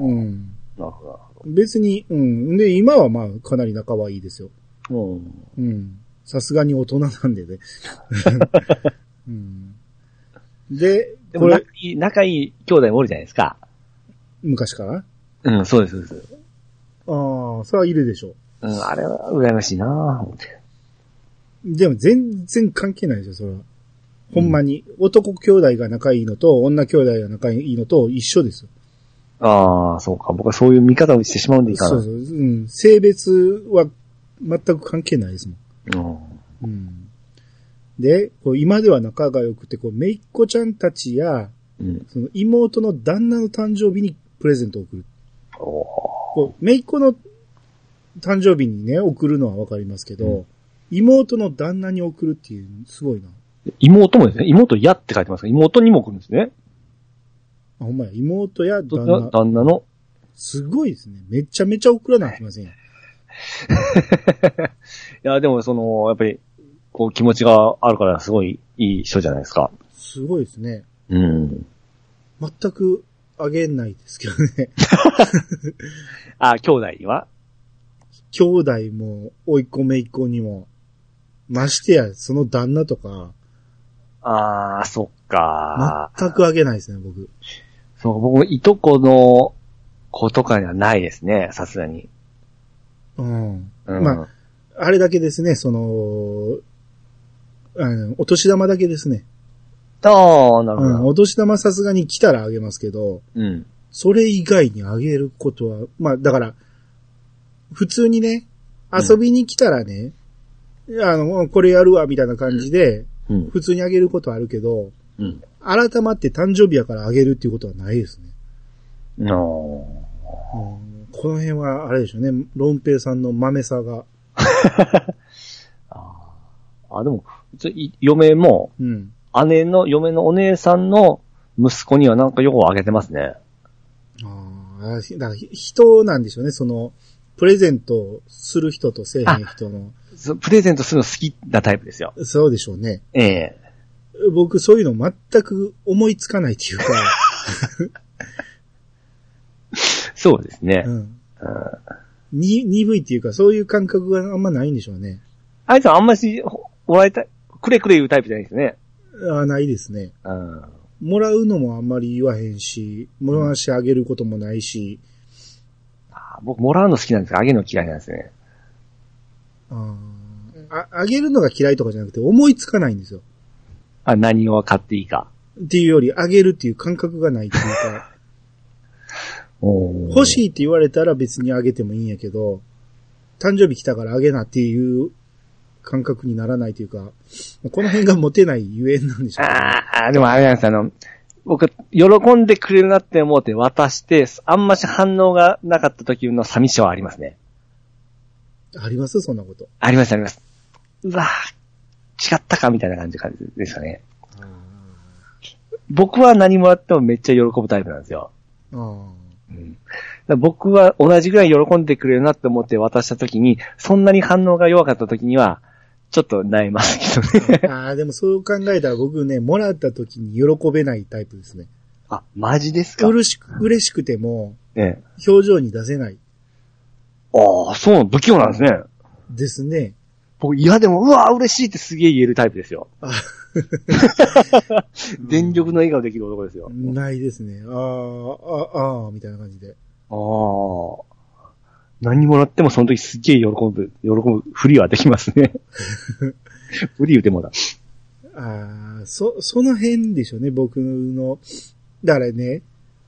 うん。なるほど。別に、うん。で、今はまあかなり仲はいいですよ。うん。うん。さすがに大人なんでね。うん、で、でも仲これ、いい、仲いい兄弟もおるじゃないですか。昔から？うん、そうです、そうです。ああ、それはいるでしょうん、あれは羨ましいなぁ、思って。う。でも全然関係ないですよ、それは。ほんまに。男兄弟が仲いいのと、女兄弟が仲いいのと一緒ですよ。ああ、そうか。僕はそういう見方をしてしまうんでいいかな。そうそう。うん。性別は全く関係ないですもん。うん。うん。で、こう今では仲が良くて、こう、めいっ子ちゃんたちや、うん。その妹の旦那の誕生日にプレゼントを送る。おこう、めいっ子の誕生日にね、送るのはわかりますけど、うん妹の旦那に送るっていう、すごいな。妹もですね。妹やって書いてますから、妹にも来るんですね。あ、ほんまや、妹や旦旦那那。旦那の？すごいですね。めちゃめちゃ送らなきゃいけませんよ。いや、でもその、やっぱり、こう気持ちがあるからすごいいい人じゃないですか。すごいですね。うん。全くあげないですけどね。あ、兄弟には？兄弟も、甥いっ子めいっ子にも、ましてや、その旦那とか、ああ、そっか。全くあげないですね、僕。そう、僕もいとこの子とかにはないですね、さすがに。うん。うん。まあ、あれだけですね、その、あの、お年玉だけですね。ああ、なるほうん、ど。お年玉さすがに来たらあげますけど、うん。それ以外にあげることは、まあ、だから、普通にね、うん遊びに来たらね、あの、これやるわ、みたいな感じで、うん。普通にあげることはあるけど、うん。改まって誕生日やからあげるっていうことはないですね。あーうんこの辺は、あれでしょうね、ロンペイさんの豆さが。あ、でも、ちょい嫁も、うん。姉の、嫁のお姉さんの息子にはなんかよくあげてますね。ああ、ひだからひ人なんでしょうね、その、プレゼントする人とせえへん人の。そプレゼントするの好きなタイプですよ。そうでしょうね。ええ僕そういうの全く思いつかないっていうか、そうですねう。ん。うんに、鈍いっていうか、そういう感覚があんまないんでしょうね。あいつはあんまし、ほもらいたい、くれくれ言うタイプじゃないですね。ああ、ないですね。うん。もらうのもあんまり言わへんし、もらわしてあげることもないし、あ僕、もらうの好きなんですけど、あげるの嫌いなんですね。あーあ、あげるのが嫌いとかじゃなくて思いつかないんですよ。あ、何を買っていいか。っていうより、あげるっていう感覚がないっていうか、欲欲しいって言われたら別にあげてもいいんやけど、誕生日来たからあげなっていう感覚にならないというか、この辺がモテないゆえんなんでしょうね。ああ、でもあれなんですあの、僕、喜んでくれるなって思って渡して、あんまし反応がなかった時の寂しさはありますね。あります？そんなこと。ありますあります。うわぁ、違ったかみたいな感じですかね。僕は何もらってもめっちゃ喜ぶタイプなんですよ。あうん、僕は同じぐらい喜んでくれるなって思って渡した時に、そんなに反応が弱かった時には、ちょっと悩みますけどね。あーでもそう考えたら僕ね、もらった時に喜べないタイプですね。あ、マジですか？嬉しく、嬉しくても、ね表情に出せないああ、そう、不器用なんですね。ですね。僕、いやでも、うわ嬉しいってすげえ言えるタイプですよ。あ 全力の笑顔できる男ですよ。ないですね。あーあ、ああ、みたいな感じで。ああ。何もらってもその時すげえ喜ぶ、喜ぶふりはできますね。ふり言うてもだ。ああ、そ、その辺でしょうね、僕の。だからね、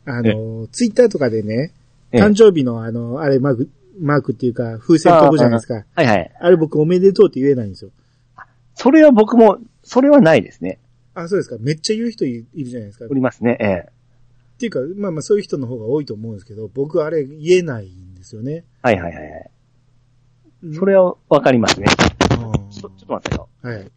あの、ツイッターとかでね、ええ誕生日のあの、あれマーク、マークっていうか、風船飛ぶじゃないですか。はいはい。あれ僕おめでとうって言えないんですよ。それは僕も、それはないですね。あ、そうですか。めっちゃ言う人いいるじゃないですか。っおりますね。ええ。ていうか、まあまあそういう人の方が多いと思うんですけど、僕あれ言えないんですよね。はいはいはいはい。それはわかりますね。あちょ、っと待ってよ。ーはい。